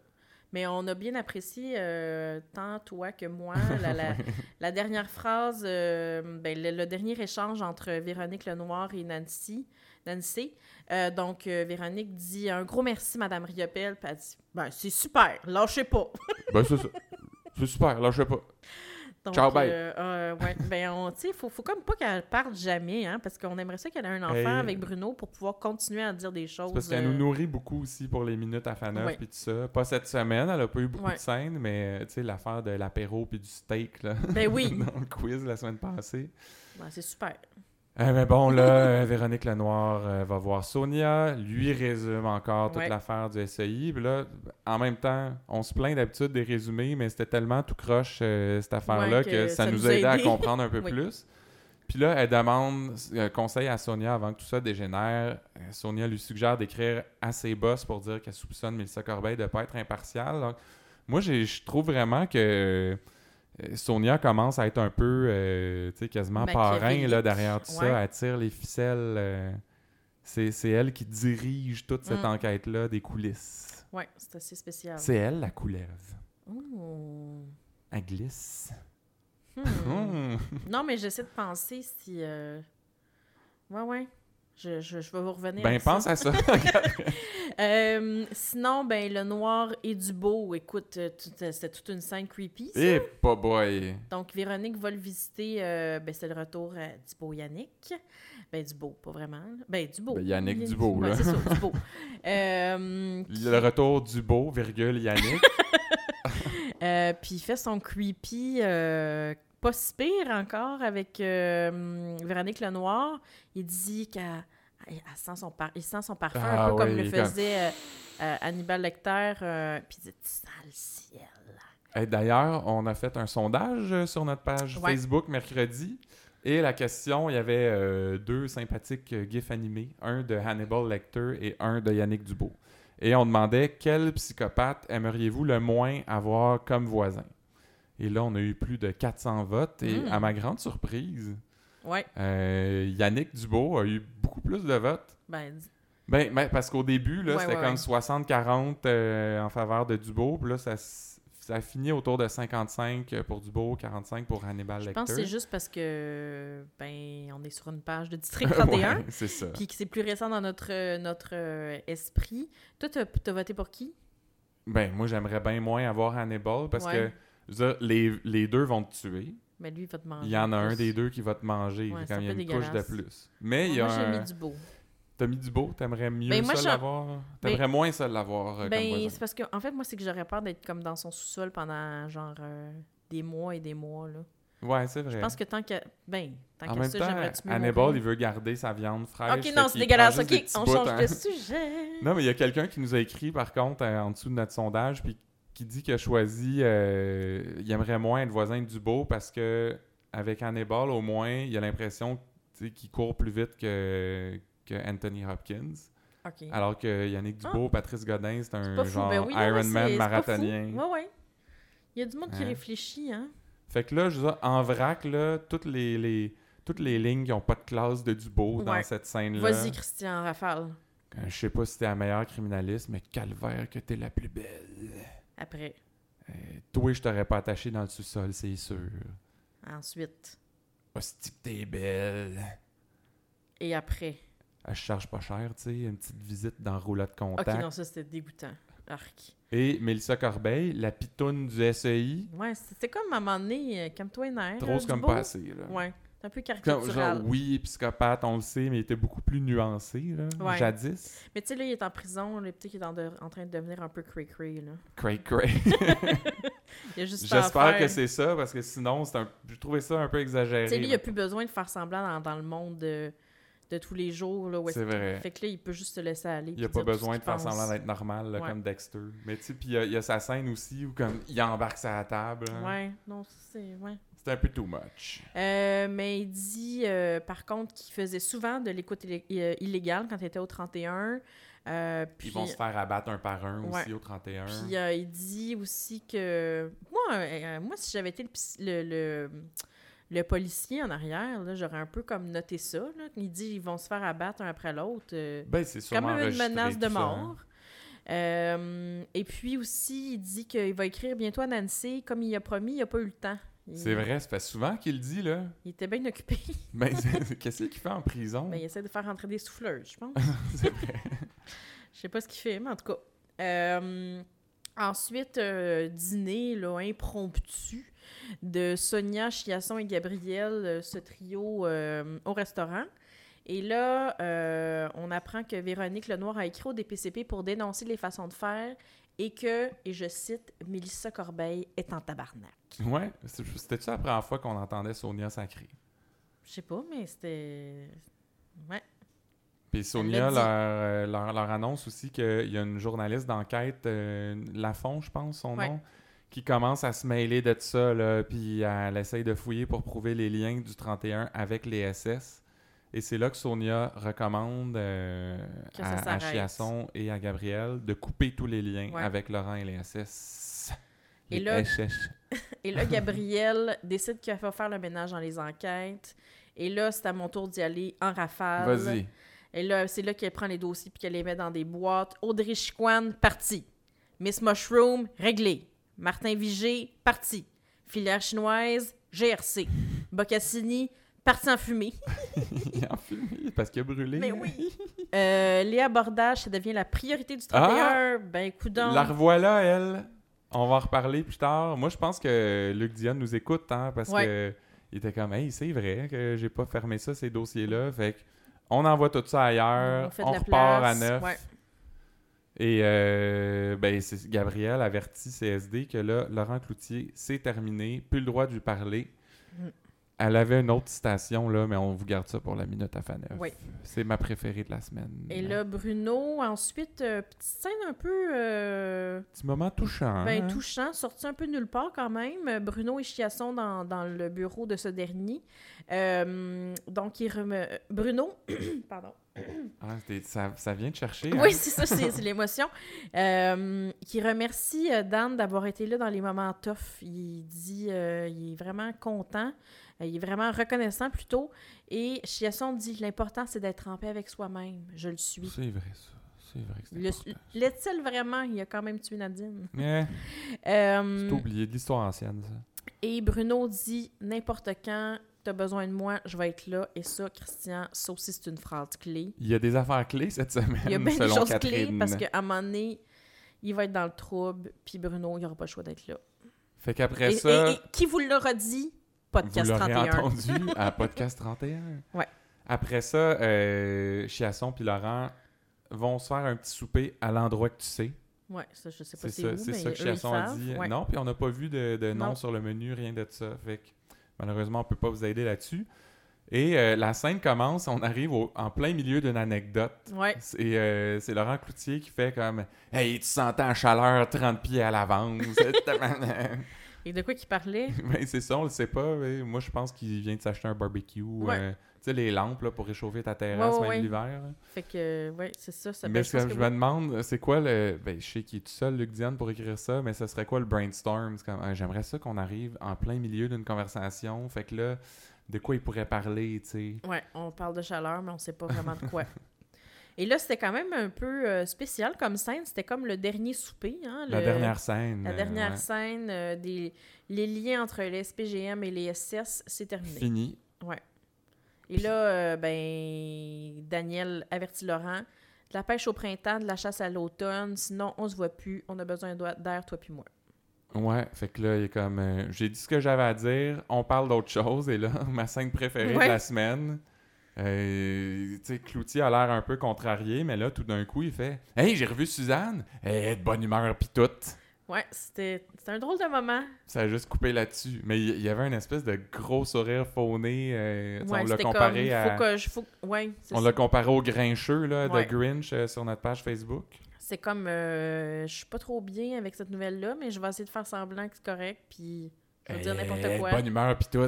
S2: Mais on a bien apprécié, euh, tant toi que moi, la, la- la dernière phrase, euh, ben, le, le dernier échange entre Véronique Lenoir et Nancy. Nancy. Euh, donc, Véronique dit un gros merci, Madame Riopelle. Puis elle dit ben, c'est super, lâchez pas.
S1: ben, c'est ça. C'est super, là, je sais pas.
S2: Donc,
S1: Ciao, bye.
S2: euh, euh, ouais, ben, on, tu sais, faut, faut comme pas qu'elle parte jamais, hein, parce qu'on aimerait ça qu'elle ait un enfant
S1: Hey.
S2: avec Bruno pour pouvoir continuer à dire des choses.
S1: Parce qu'elle
S2: euh,
S1: nous nourrit beaucoup aussi pour les minutes à Faneuf
S2: Ouais.
S1: puis tout ça. Pas cette semaine, elle a pas eu beaucoup
S2: Ouais.
S1: de scènes, mais euh, tu sais, l'affaire de l'apéro puis du steak là,
S2: Ben oui,
S1: dans le quiz la semaine passée.
S2: Ben, c'est super.
S1: Euh, mais bon, là, euh, Véronique Lenoir euh, va voir Sonia, lui résume encore toute
S2: Ouais.
S1: l'affaire du SEI. Puis là, en même temps, on se plaint d'habitude des résumés, mais c'était tellement tout croche euh, cette affaire-là
S2: Ouais,
S1: que,
S2: que
S1: ça,
S2: ça
S1: nous
S2: nous
S1: a aidé à comprendre un peu
S2: Oui.
S1: plus. Puis là, elle demande euh, conseil à Sonia avant que tout ça dégénère. Sonia lui suggère d'écrire à ses boss pour dire qu'elle soupçonne Mélissa Corbeil de ne pas être impartiale. Donc, moi, je trouve vraiment que Sonia commence à être un peu, euh, tu sais, quasiment parrain là, derrière tout
S2: Ouais.
S1: ça. Elle tire les ficelles. euh, c'est elle qui dirige toute cette
S2: Mm.
S1: enquête-là des coulisses.
S2: Ouais, c'est assez spécial.
S1: C'est elle, la couleuvre.
S2: Oh.
S1: Elle glisse.
S2: Hmm. Non, mais j'essaie de penser si. euh, Ouais, ouais. Je, je, je vais vous revenir.
S1: Ben,
S2: à ça.
S1: pense à ça.
S2: Euh, sinon, ben, le noir et du beau, écoute, euh, euh, c'était toute une scène creepy. ça.
S1: Eh, pas boy.
S2: Donc, Véronique va le visiter. euh, ben, c'est le retour à du beau Yannick. Ben, du beau, pas vraiment. Ben, du beau.
S1: Ben, Yannick Dubeau,
S2: Ouais,
S1: là.
S2: c'est ça, du beau.
S1: Le retour du beau, virgule, Yannick.
S2: Puis il fait son creepy, pas si pire encore, avec euh, Véronique Lenoir. Il dit qu'elle elle sent son, par- il sent son parfum,
S1: Ah
S2: un peu comme le faisait euh, euh, Hannibal Lecter. euh, puis il dit Tu sens le ciel.
S1: D'ailleurs, on a fait un sondage sur notre page
S2: Ouais.
S1: Facebook mercredi. Et la question, il y avait deux sympathiques gifs animés, un de Hannibal Lecter et un de Yannick Dubo. Et on demandait quel psychopathe aimeriez-vous le moins avoir comme voisin? Et là, on a eu plus de 400 votes. Et
S2: Mm.
S1: à ma grande surprise,
S2: Ouais.
S1: euh, Yannick Dubo a eu beaucoup plus de votes.
S2: Ben,
S1: Ben, ben, parce qu'au début, là,
S2: Ouais,
S1: c'était
S2: ouais,
S1: comme
S2: ouais.
S1: 60-40 euh, en faveur de Dubo. Puis là, ça, ça a fini autour de 55 pour Dubo, 45 pour Hannibal
S2: je
S1: Lecter.
S2: pense que c'est juste parce que, ben, on est sur une page de District 31.
S1: Ouais, c'est ça.
S2: Puis que c'est plus récent dans notre, euh, notre euh, esprit. Toi, t'as as voté pour qui?
S1: Ben, moi, j'aimerais bien moins avoir Hannibal parce que je dire, les, les deux vont te tuer.
S2: Ben, lui, il va te manger.
S1: Il y en a un des deux qui va te manger.
S2: Ouais, un
S1: il y a une couche de plus. Mais il y a
S2: Moi, j'ai
S1: un...
S2: mis du beau.
S1: T'as mis du beau? T'aimerais mieux
S2: Ben,
S1: ça l'avoir? T'aimerais moins ça l'avoir euh,
S2: Ben, c'est parce que, en fait, moi, c'est que j'aurais peur d'être comme dans son sous-sol pendant, genre, euh, des mois et des mois, là.
S1: Ouais, c'est vrai.
S2: Je pense que tant que. Ben, tant
S1: En
S2: que
S1: même
S2: ça,
S1: temps, Hannibal, il veut garder sa viande fraîche.
S2: Ok, non, c'est dégueulasse. Ok, on change
S1: hein.
S2: de sujet.
S1: Non, mais il y a quelqu'un qui nous a écrit, par contre, euh, en dessous de notre sondage, puis qui dit qu'il a choisi, euh, il aimerait moins être voisin de Dubo parce que avec Hannibal, au moins, il a l'impression qu'il court plus vite que, que Anthony Hopkins. Alors que Yannick Dubo, Patrice Godin, c'est un
S2: fou.
S1: genre
S2: Ben oui, c'est- c'est pas
S1: marathonien.
S2: Ouais, ouais. Il y a du monde qui
S1: Hein?
S2: réfléchit, hein.
S1: Fait que là, je dire, en vrac, là, toutes les, les- toutes les lignes qui n'ont pas de classe de Dubo dans cette scène-là.
S2: Vas-y, Christian Rafale.
S1: Euh, Je sais pas si t'es la meilleure criminaliste, mais calvaire que t'es la plus belle.
S2: Après.
S1: Euh, toi, je t'aurais pas attaché dans le sous-sol, c'est sûr.
S2: Ensuite.
S1: Hostie que t'es belle.
S2: Et après.
S1: Elle se charge pas cher, tu sais, une petite visite dans roulotte
S2: Ok,
S1: contact.
S2: non, ça, c'était dégoûtant. Arc.
S1: Et Mélissa Corbeil, la pitoune du SEI,
S2: Ouais, c'était comme à un moment donné, euh, calme-toi les nerfs.
S1: trop comme pas assez, là.
S2: Ouais, un peu caricatural.
S1: genre, oui, psychopathe, on le sait, mais il était beaucoup plus nuancé, là,
S2: Ouais.
S1: jadis.
S2: Mais tu sais, là, il est en prison, là, peut-être qu'il est en, de- en train de devenir un peu cray-cray, là.
S1: Cray cray.
S2: Il a juste pas à
S1: J'espère que c'est ça, parce que sinon, c'est un... je trouvais ça un peu exagéré.
S2: Tu sais, lui, il a plus besoin de faire semblant dans, dans le monde de, de tous les jours, là.
S1: C'est vrai.
S2: Fait que là, il peut juste se laisser aller.
S1: Il a pas besoin de faire
S2: pense.
S1: semblant d'être normal, là,
S2: Ouais.
S1: comme Dexter. Mais tu sais, puis il y a- il y, a sa scène aussi où comme il embarque sa table. hein.
S2: Ouais, non, c'est... Ouais.
S1: C'est un peu too much.
S2: Euh, mais il dit, euh, par contre, qu'il faisait souvent de l'écoute euh, illégale quand il était au 31. Euh, puis,
S1: Ils vont se faire abattre un par un
S2: Ouais.
S1: aussi au 31.
S2: Puis il dit aussi que moi, moi si j'avais été le, le, le, le policier en arrière, j'aurais un peu comme noté ça. Là. Il dit ils vont se faire abattre un après l'autre.
S1: ben, c'est sûrement
S2: même une menace de
S1: ça, hein.
S2: mort. Euh, et puis aussi, il dit qu'il va écrire bientôt à Nancy. Comme il a promis, il n'a pas eu le temps. Il,
S1: C'est vrai, ça fait souvent qu'il le dit, là.
S2: Il était bien occupé.
S1: Ben, qu'est-ce qu'il fait en prison?
S2: Mais il essaie de faire rentrer des souffleuses, je pense.
S1: c'est vrai.
S2: Je sais pas ce qu'il fait, mais en tout cas. Euh, ensuite, euh, dîner là, impromptu de Sonia, Chiasson et Gabriel, euh, ce trio euh, au restaurant. Et là, on apprend que Véronique Lenoir a écrit au DPCP pour dénoncer les façons de faire et que, et je cite, Mélissa Corbeil est en tabarnak.
S1: Ouais, c'était-tu la première fois qu'on entendait Sonia sacrée?
S2: Je sais pas, mais c'était. Ouais.
S1: Puis Sonia leur, euh, leur, leur annonce aussi qu'il y a une journaliste d'enquête, euh, Lafont, je pense, son
S2: Ouais.
S1: nom, qui commence à se mêler de ça, là, puis elle essaye de fouiller pour prouver les liens du 31 avec les SS. Et c'est là que Sonia recommande euh,
S2: Que
S1: à, à. Chiasson et à Gabriel de couper tous les liens
S2: Ouais.
S1: avec Laurent et les SS.
S2: Et là-
S1: SS.
S2: Et là, Gabriel décide qu'il va faire le ménage dans les enquêtes. Et là, c'est à mon tour d'y aller en rafale.
S1: Vas-y.
S2: Et là, c'est là qu'elle prend les dossiers puis qu'elle les met dans des boîtes. Audrey Chicoine, parti. Miss Mushroom, réglé. Martin Vigé, parti. Filière chinoise, GRC. Boccassini, parti en fumée.
S1: Il a fumé parce qu'il a brûlé.
S2: Mais oui. Euh, Léa Bordage, ça devient la priorité du 31. ben, coudonc.
S1: La revoilà, elle. On va en reparler plus tard. Moi, je pense que Luc Dion nous écoute, hein, parce
S2: Ouais.
S1: que il était comme, hey, c'est vrai que j'ai pas fermé ça, ces dossiers-là. Fait que on envoie tout ça ailleurs.
S2: On fait
S1: On, repart
S2: place.
S1: à neuf.
S2: Ouais.
S1: Et euh, ben, Gabriel avertit CSD que là, Laurent Cloutier, c'est terminé. Plus le droit de lui parler. Elle avait une autre citation, là, mais on vous garde ça pour la minute à Faneuf.
S2: Oui.
S1: C'est ma préférée de la semaine.
S2: Et là, Bruno, ensuite, euh, petite scène un peu euh,
S1: Petit moment touchant.
S2: ben,
S1: hein?
S2: touchant, sorti un peu nulle part quand même. Bruno et Chiasson dans, dans le bureau de ce dernier. Euh, donc, il remet... Bruno, pardon.
S1: Ah, ça, ça vient de chercher.
S2: Oui,
S1: hein?
S2: c'est ça, c'est l'émotion. Euh, qui remercie Dan d'avoir été là dans les moments tough. Il dit euh, il est vraiment content, il est vraiment reconnaissant plutôt. Et Chiasson dit l'important, c'est d'être en paix avec soi-même. Je le suis.
S1: C'est vrai, ça. C'est vrai que.
S2: L'est-il vraiment? Il a quand même tué Nadine.
S1: Eh,
S2: Euh,
S1: c'est oublié de l'histoire ancienne, ça.
S2: et Bruno dit n'importe quand, tu as besoin de moi, je vais être là. Et ça, Christian, ça aussi, c'est une phrase clé.
S1: Il y a des affaires clés cette semaine,
S2: Il y a bien des choses
S1: Catherine.
S2: clés parce qu'à un moment donné, il va être dans le trouble, puis Bruno, il n'aura pas le choix d'être là.
S1: Fait qu'après ça,
S2: et- et qui vous l'aura dit?
S1: Vous
S2: Podcast
S1: l'aurez
S2: 31.
S1: entendu à Podcast 31.
S2: Ouais.
S1: Après ça, euh, Chiasson puis Laurent vont se faire un petit souper à l'endroit que tu sais.
S2: Ouais, ça, je sais pas
S1: C'est
S2: c'est
S1: ça, c'est
S2: mais
S1: ça que Chiasson a dit.
S2: Ouais.
S1: Non, puis on n'a pas vu de, de nom
S2: Non.
S1: sur le menu, rien de ça. Fait que malheureusement, on peut pas vous aider là-dessus. Et euh, la scène commence, on arrive au- en plein milieu d'une anecdote.
S2: Ouais.
S1: C'est euh, c'est Laurent Cloutier qui fait comme Hey, tu sentais en chaleur 30 pieds à l'avance.
S2: Et de quoi qu'il parlait?
S1: ben, c'est ça, on le sait pas. mais moi, je pense qu'il vient de s'acheter un barbecue.
S2: Ouais.
S1: euh, tu sais, les lampes là, pour réchauffer ta terrasse,
S2: Ouais, ouais,
S1: même l'hiver.
S2: Fait que, ouais, c'est ça. ça
S1: Mais
S2: ben,
S1: ce que je me
S2: oui.
S1: demande, c'est quoi le. Ben, je sais qu'il est tout seul, Luc Diane, pour écrire ça, mais ce serait quoi le brainstorm? Comme, ah, J'aimerais ça qu'on arrive en plein milieu d'une conversation. Fait que là, de quoi il pourrait parler, tu sais?
S2: Ouais, on parle de chaleur, mais on sait pas vraiment de quoi. Et là, c'était quand même un peu euh, spécial comme scène. C'était comme le dernier souper. Hein,
S1: La
S2: le-
S1: dernière scène.
S2: La
S1: euh,
S2: dernière
S1: ouais.
S2: scène, euh, des, les liens entre les SPGM et les SS, c'est terminé.
S1: Fini.
S2: Et là, euh, ben, Daniel avertit Laurent de la pêche au printemps, de la chasse à l'automne, sinon on se voit plus, on a besoin d'air, toi puis moi.
S1: Ouais, fait que là, il est comme. euh, J'ai dit ce que j'avais à dire, on parle d'autre chose, et là, ma scène préférée
S2: Ouais.
S1: de la semaine. Euh, Cloutier a l'air un peu contrarié, mais là, tout d'un coup, il fait Hey, j'ai revu Suzanne, elle est de bonne humeur, pis tout.
S2: Ouais, c'était un drôle de moment.
S1: Ça a juste coupé là-dessus. Mais il y avait une espèce de gros sourire fauné. euh,
S2: Ouais,
S1: on l'a comparé
S2: comme,
S1: à.
S2: faut que je... Faut... Ouais, c'est
S1: On l'a comparé au grincheux là,
S2: Ouais.
S1: de Grinch euh, sur notre page Facebook.
S2: C'est comme, euh, je suis pas trop bien avec cette nouvelle-là, mais je vais essayer de faire semblant que c'est correct, puis je vais dire n'importe
S1: de
S2: quoi.
S1: Bonne humeur pis tout.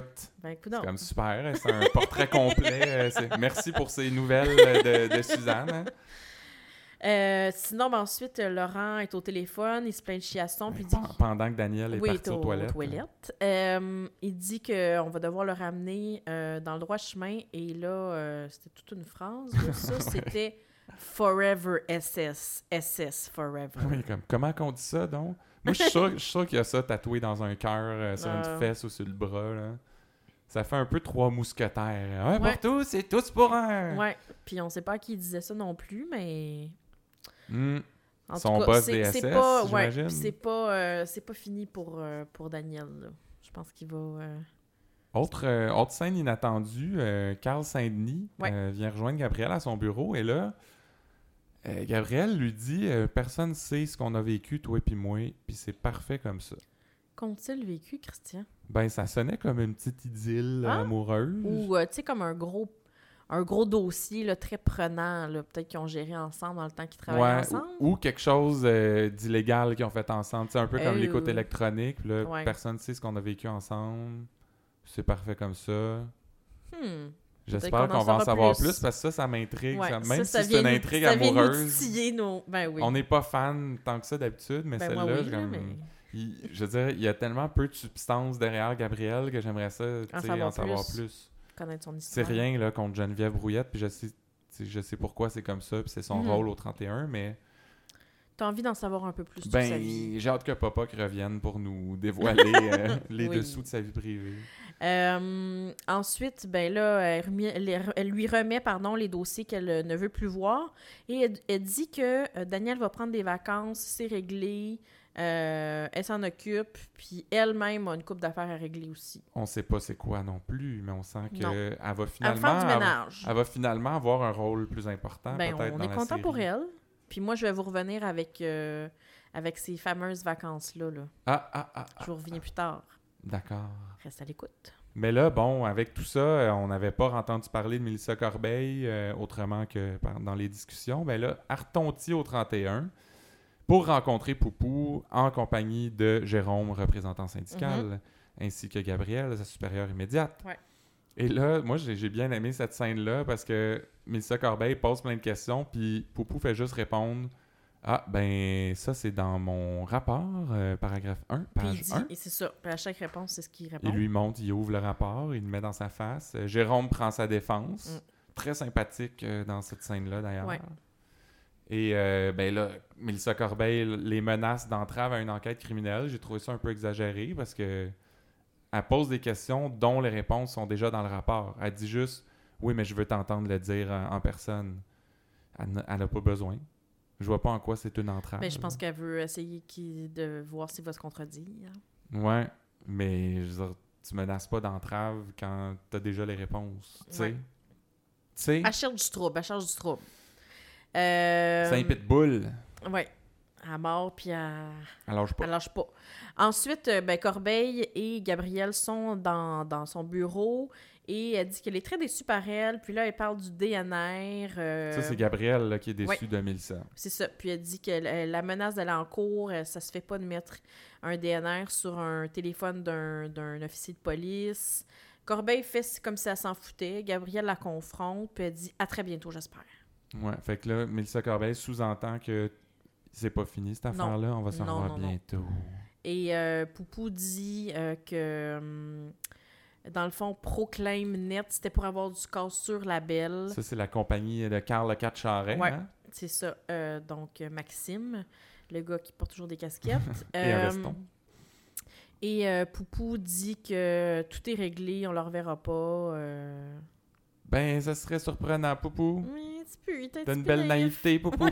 S2: Ben,
S1: C'est comme super, hein, c'est un portrait complet. euh, Merci pour ces nouvelles de, de Suzanne. hein.
S2: Euh, sinon, ben, ensuite, Laurent est au téléphone, il se plaint de chiasson, puis dit...
S1: Pen- Pendant que Daniel est
S2: oui,
S1: parti aux toilettes.
S2: toilettes. Euh, il dit qu'on va devoir le ramener euh, dans le droit chemin. Et là, c'était toute une phrase. ça, c'était Forever SS. SS Forever.
S1: Oui, comme, comment qu'on dit ça donc? Moi, je suis sûr, je suis sûr qu'il y a ça tatoué dans un cœur, euh, sur une fesse ou sur le bras. Là. Ça fait un peu trois mousquetaires. Un
S2: Ouais.
S1: pour tous et tous pour un.
S2: Ouais. Puis on sait pas à qui il disait ça non plus, mais.
S1: Hmm.
S2: En
S1: Son
S2: tout cas,
S1: boss
S2: c'est- c'est pas, ouais, c'est pas, euh, c'est pas fini pour, euh, pour Daniel. là. Je pense qu'il va. euh,
S1: Autre, euh, autre scène inattendue, euh, Carl Saint-Denis
S2: Ouais.
S1: vient rejoindre Gabriel à son bureau et là, euh, Gabriel lui dit euh, Personne ne sait ce qu'on a vécu, toi et puis moi, puis c'est parfait comme ça.
S2: Qu'ont-ils vécu, Christian?
S1: Ben, ça sonnait comme une petite idylle
S2: Ah?
S1: amoureuse.
S2: Ou, euh, tu sais, comme un gros, un gros dossier là, très prenant, peut-être qu'ils ont géré ensemble dans le temps qu'ils travaillaient
S1: Ouais,
S2: ensemble?
S1: ou, ou quelque chose euh, d'illégal qu'ils ont fait ensemble. C'est un peu comme
S2: Euh,
S1: l'écoute électronique. Là,
S2: ouais.
S1: Personne ne sait ce qu'on a vécu ensemble. C'est parfait comme ça.
S2: Hmm.
S1: J'espère
S2: qu'on en
S1: va en savoir
S2: plus.
S1: plus, parce que ça, ça m'intrigue.
S2: Ouais,
S1: ça-
S2: ça,
S1: Même
S2: ça
S1: si c'est une intrigue
S2: nous
S1: amoureuse.
S2: Ben oui.
S1: on n'est pas fan tant que ça d'habitude, mais
S2: ben
S1: celle-là,
S2: oui,
S1: je,
S2: là,
S1: comme-
S2: mais...
S1: il- je veux dire, il y a tellement peu de substance derrière Gabriel que j'aimerais ça sais,
S2: savoir
S1: en savoir
S2: plus.
S1: plus.
S2: connaître son
S1: C'est
S2: histoire.
S1: rien là, contre Geneviève Brouillette, puis je sais, je sais pourquoi c'est comme ça, puis c'est son
S2: Mhm.
S1: rôle au 31, mais
S2: T'as envie d'en savoir un peu plus sur sa vie.
S1: ben, j'ai hâte que Papa revienne pour nous dévoiler euh, les
S2: Oui.
S1: dessous de sa vie privée.
S2: Euh, ensuite, ben là, elle, remet- elle- elle lui remet pardon, les dossiers qu'elle euh, ne veut plus voir et elle, elle dit que euh, Daniel va prendre des vacances, c'est réglé, euh, elle s'en occupe, puis elle-même a une coupe d'affaires à régler aussi.
S1: On sait pas c'est quoi non plus, mais on sent qu'elle va
S2: Elle va
S1: finalement
S2: faire du ménage.
S1: elle va finalement avoir un rôle plus important
S2: Ben,
S1: peut-être
S2: on est content pour elle. Puis moi, je vais vous revenir avec, avec ces fameuses vacances-là. Là.
S1: Ah, ah, ah, ah,
S2: Je vous reviens plus tard.
S1: D'accord.
S2: Reste à l'écoute.
S1: Mais là, bon, avec tout ça, euh, on n'avait pas entendu parler de Mélissa Corbeil euh, autrement que dans les discussions. Ben là, elle retontit au 31 pour rencontrer Poupou en compagnie de Jérôme, représentant syndical, ainsi que Gabrielle, sa supérieure immédiate.
S2: Ouais.
S1: Et là, moi, j'ai j'ai bien aimé cette scène-là parce que Mélissa Corbeil pose plein de questions, puis Poupou fait juste répondre Ah, ben, ça, c'est dans mon rapport, euh, paragraphe 1,
S2: Puis
S1: page
S2: il dit,
S1: 1.
S2: et c'est ça. Puis à chaque réponse, c'est ce qu'il répond.
S1: Il lui montre, il ouvre le rapport, il le met dans sa face. Euh, Jérôme prend sa défense.
S2: Mm.
S1: Très sympathique euh, dans cette scène-là, d'ailleurs.
S2: Ouais.
S1: Et ben là, Mélissa Corbeil les menace d'entrave à une enquête criminelle. J'ai trouvé ça un peu exagéré parce que elle pose des questions dont les réponses sont déjà dans le rapport. Elle dit juste Oui, mais je veux t'entendre le dire en personne. Elle n'a pas besoin. Je vois pas en quoi c'est une entrave.
S2: Mais je pense qu'elle veut essayer de voir s'il va se contredire.
S1: Ouais, mais je veux dire, tu menaces pas d'entrave quand t'as déjà les réponses. Tu sais?
S2: Ouais.
S1: Tu sais?
S2: Elle cherche du trouble, elle cherche du trouble. Euh,
S1: C'est un pitbull.
S2: Ouais. À mort, puis à...
S1: Elle lâche pas.
S2: elle lâche pas. Ensuite, euh, ben, Corbeil et Gabrielle sont dans, dans son bureau et elle dit qu'elle est très déçue par elle. Puis là, elle parle du DNR. euh,
S1: Ça, c'est Gabrielle là, qui est déçue
S2: ouais.
S1: de Mélissa.
S2: C'est ça. Puis elle dit que la la menace d'aller en cours, euh, ça se fait pas de mettre un DNR sur un téléphone d'un officier de police. Corbeil fait comme si elle s'en foutait. Gabrielle la confronte, puis elle dit À très bientôt, j'espère.
S1: Ouais, fait que là, Mélissa Corbeil sous-entend que c'est pas fini cette affaire-là. On va s'en
S2: Non, non.
S1: bientôt.
S2: Et euh, Poupou dit euh, que, hum, dans le fond, Proclaim Net, c'était pour avoir du casse sur label.
S1: Ça, c'est la compagnie de Carl Le Charret.
S2: Ouais.
S1: hein?
S2: C'est ça. Euh, donc, euh, Maxime, le gars qui porte toujours des casquettes.
S1: Et un veston.
S2: Et Poupou dit que tout est réglé, on le reverra pas.
S1: Ben, ça serait surprenant, Poupou.
S2: Oui, tu peux,
S1: T'as une belle naïveté, Poupou.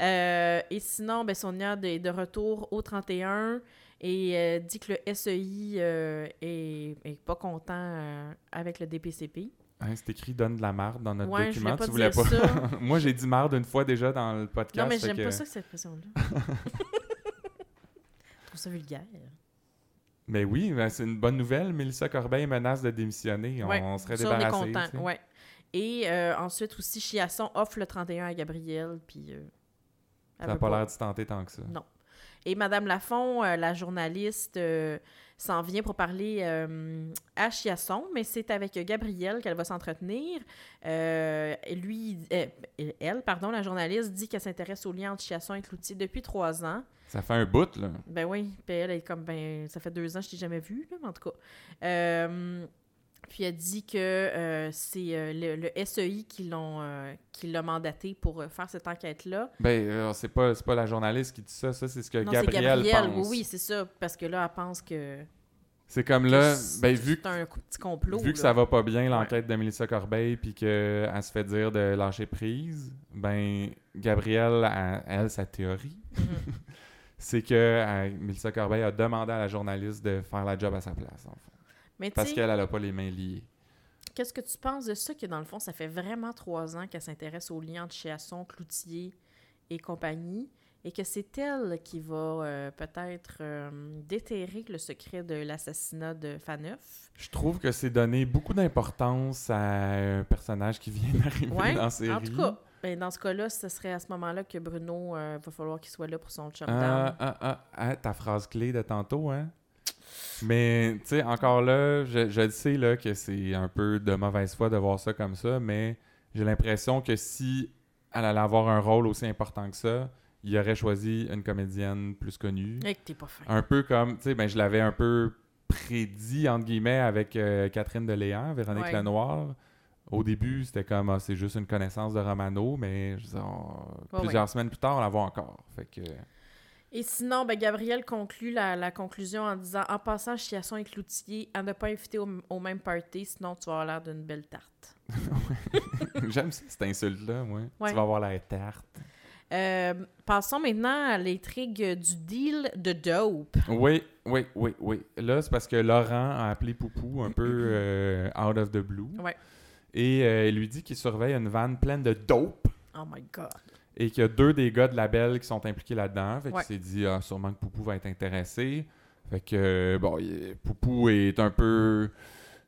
S2: Euh, et sinon, ben, Sonia est de retour au 31 et euh, dit que le SEI euh, est, est pas content euh, avec le DPCP.
S1: Hein, c'est écrit donne de la marde dans notre
S2: Ouais,
S1: document.
S2: voulais pas
S1: tu voulais
S2: dire
S1: pas.
S2: ça.
S1: Moi, j'ai dit marde une fois déjà dans le podcast.
S2: non, mais j'aime
S1: que-
S2: pas ça, cette expression-là. Je trouve ça vulgaire.
S1: Mais oui, ben, c'est une bonne nouvelle. Mélissa Corbeil menace de démissionner. On,
S2: Ouais,
S1: on serait débarrassé.
S2: Ouais. Et euh, ensuite aussi, Chiasson offre le 31 à Gabrielle, puis... euh,
S1: Ça n'a pas l'air de se tenter tant que ça.
S2: Non. Et Madame Lafont, euh, la journaliste, s'en vient pour parler euh, à Chiasson, mais c'est avec Gabrielle qu'elle va s'entretenir. Euh, lui, euh, elle, pardon, la journaliste, dit qu'elle s'intéresse au lien entre Chiasson et Cloutier depuis trois ans.
S1: Ça fait un bout, là.
S2: Ben oui, puis elle est comme, ben, ça fait deux ans que je t'ai jamais vu, là, mais en tout cas. Puis elle dit que euh, c'est euh, le, le SEI qui l'ont euh, qui l'a mandaté pour faire cette enquête-là.
S1: Ben, c'est pas, pas la journaliste qui dit ça. Ça, c'est ce que
S2: Non,
S1: Gabrielle,
S2: Gabrielle,
S1: pense.
S2: oui, oui, c'est ça, parce que là, elle pense que,
S1: C'est comme
S2: que
S1: là, ben, vu,
S2: un petit complot.
S1: vu que ça va pas bien, l'enquête de Mélissa Corbeil, puis qu'elle se fait dire de lâcher prise, ben, Gabrielle, elle, elle, sa théorie,
S2: Mhm.
S1: c'est que euh, Mélissa Corbeil a demandé à la journaliste de faire la job à sa place, en fond.
S2: Mais
S1: Parce qu'elle, elle a pas les mains liées.
S2: qu'est-ce que tu penses de ça, que dans le fond, ça fait vraiment trois ans qu'elle s'intéresse aux liens entre Chiasson, Cloutier et compagnie, et que c'est elle qui va euh, peut-être euh, déterrer le secret de l'assassinat de Faneuf?
S1: Je trouve que c'est donner beaucoup d'importance à un personnage qui vient d'arriver
S2: Ouais,
S1: dans la série.
S2: en tout cas, ben, dans ce cas-là, ce serait à ce moment-là que Bruno euh, va falloir qu'il soit là pour son chum
S1: Ah, ah, ah, ah, ta phrase clé de tantôt, hein? Mais, tu sais, encore là, je, je le sais là, que c'est un peu de mauvaise foi de voir ça comme ça, mais j'ai l'impression que si elle allait avoir un rôle aussi important que ça, il aurait choisi une comédienne plus connue.
S2: Et que t'es pas fin.
S1: Un peu comme, tu sais, ben, je l'avais un peu prédit, entre guillemets, avec euh, Catherine Deléan, Véronique
S2: Ouais.
S1: Lenoir. Au début, c'était comme, ah, c'est juste une connaissance de Romano, mais je veux dire, on-
S2: Ouais,
S1: plusieurs semaines plus tard, on la voit encore. Fait que...
S2: Et sinon, ben, Gabriel conclut la, la conclusion en disant En passant, Chiasson et Cloutier, à ne pas inviter au, au même party, sinon tu vas avoir l'air d'une belle tarte.
S1: J'aime cette insulte-là, moi.
S2: Ouais.
S1: Tu vas avoir la tarte.
S2: Euh, passons maintenant à l'intrigue du deal de dope.
S1: Oui, oui, oui, oui. Là, c'est parce que Laurent a appelé Poupou un peu euh, out of the blue.
S2: Ouais.
S1: Et euh, il lui dit qu'il surveille une vanne pleine de dope
S2: Oh my god.
S1: Et qu'il y a deux des gars de la belle qui sont impliqués là-dedans. Fait
S2: Ouais.
S1: qu'il s'est dit, ah, sûrement que Poupou va être intéressé. Fait que, bon, il- Poupou est un peu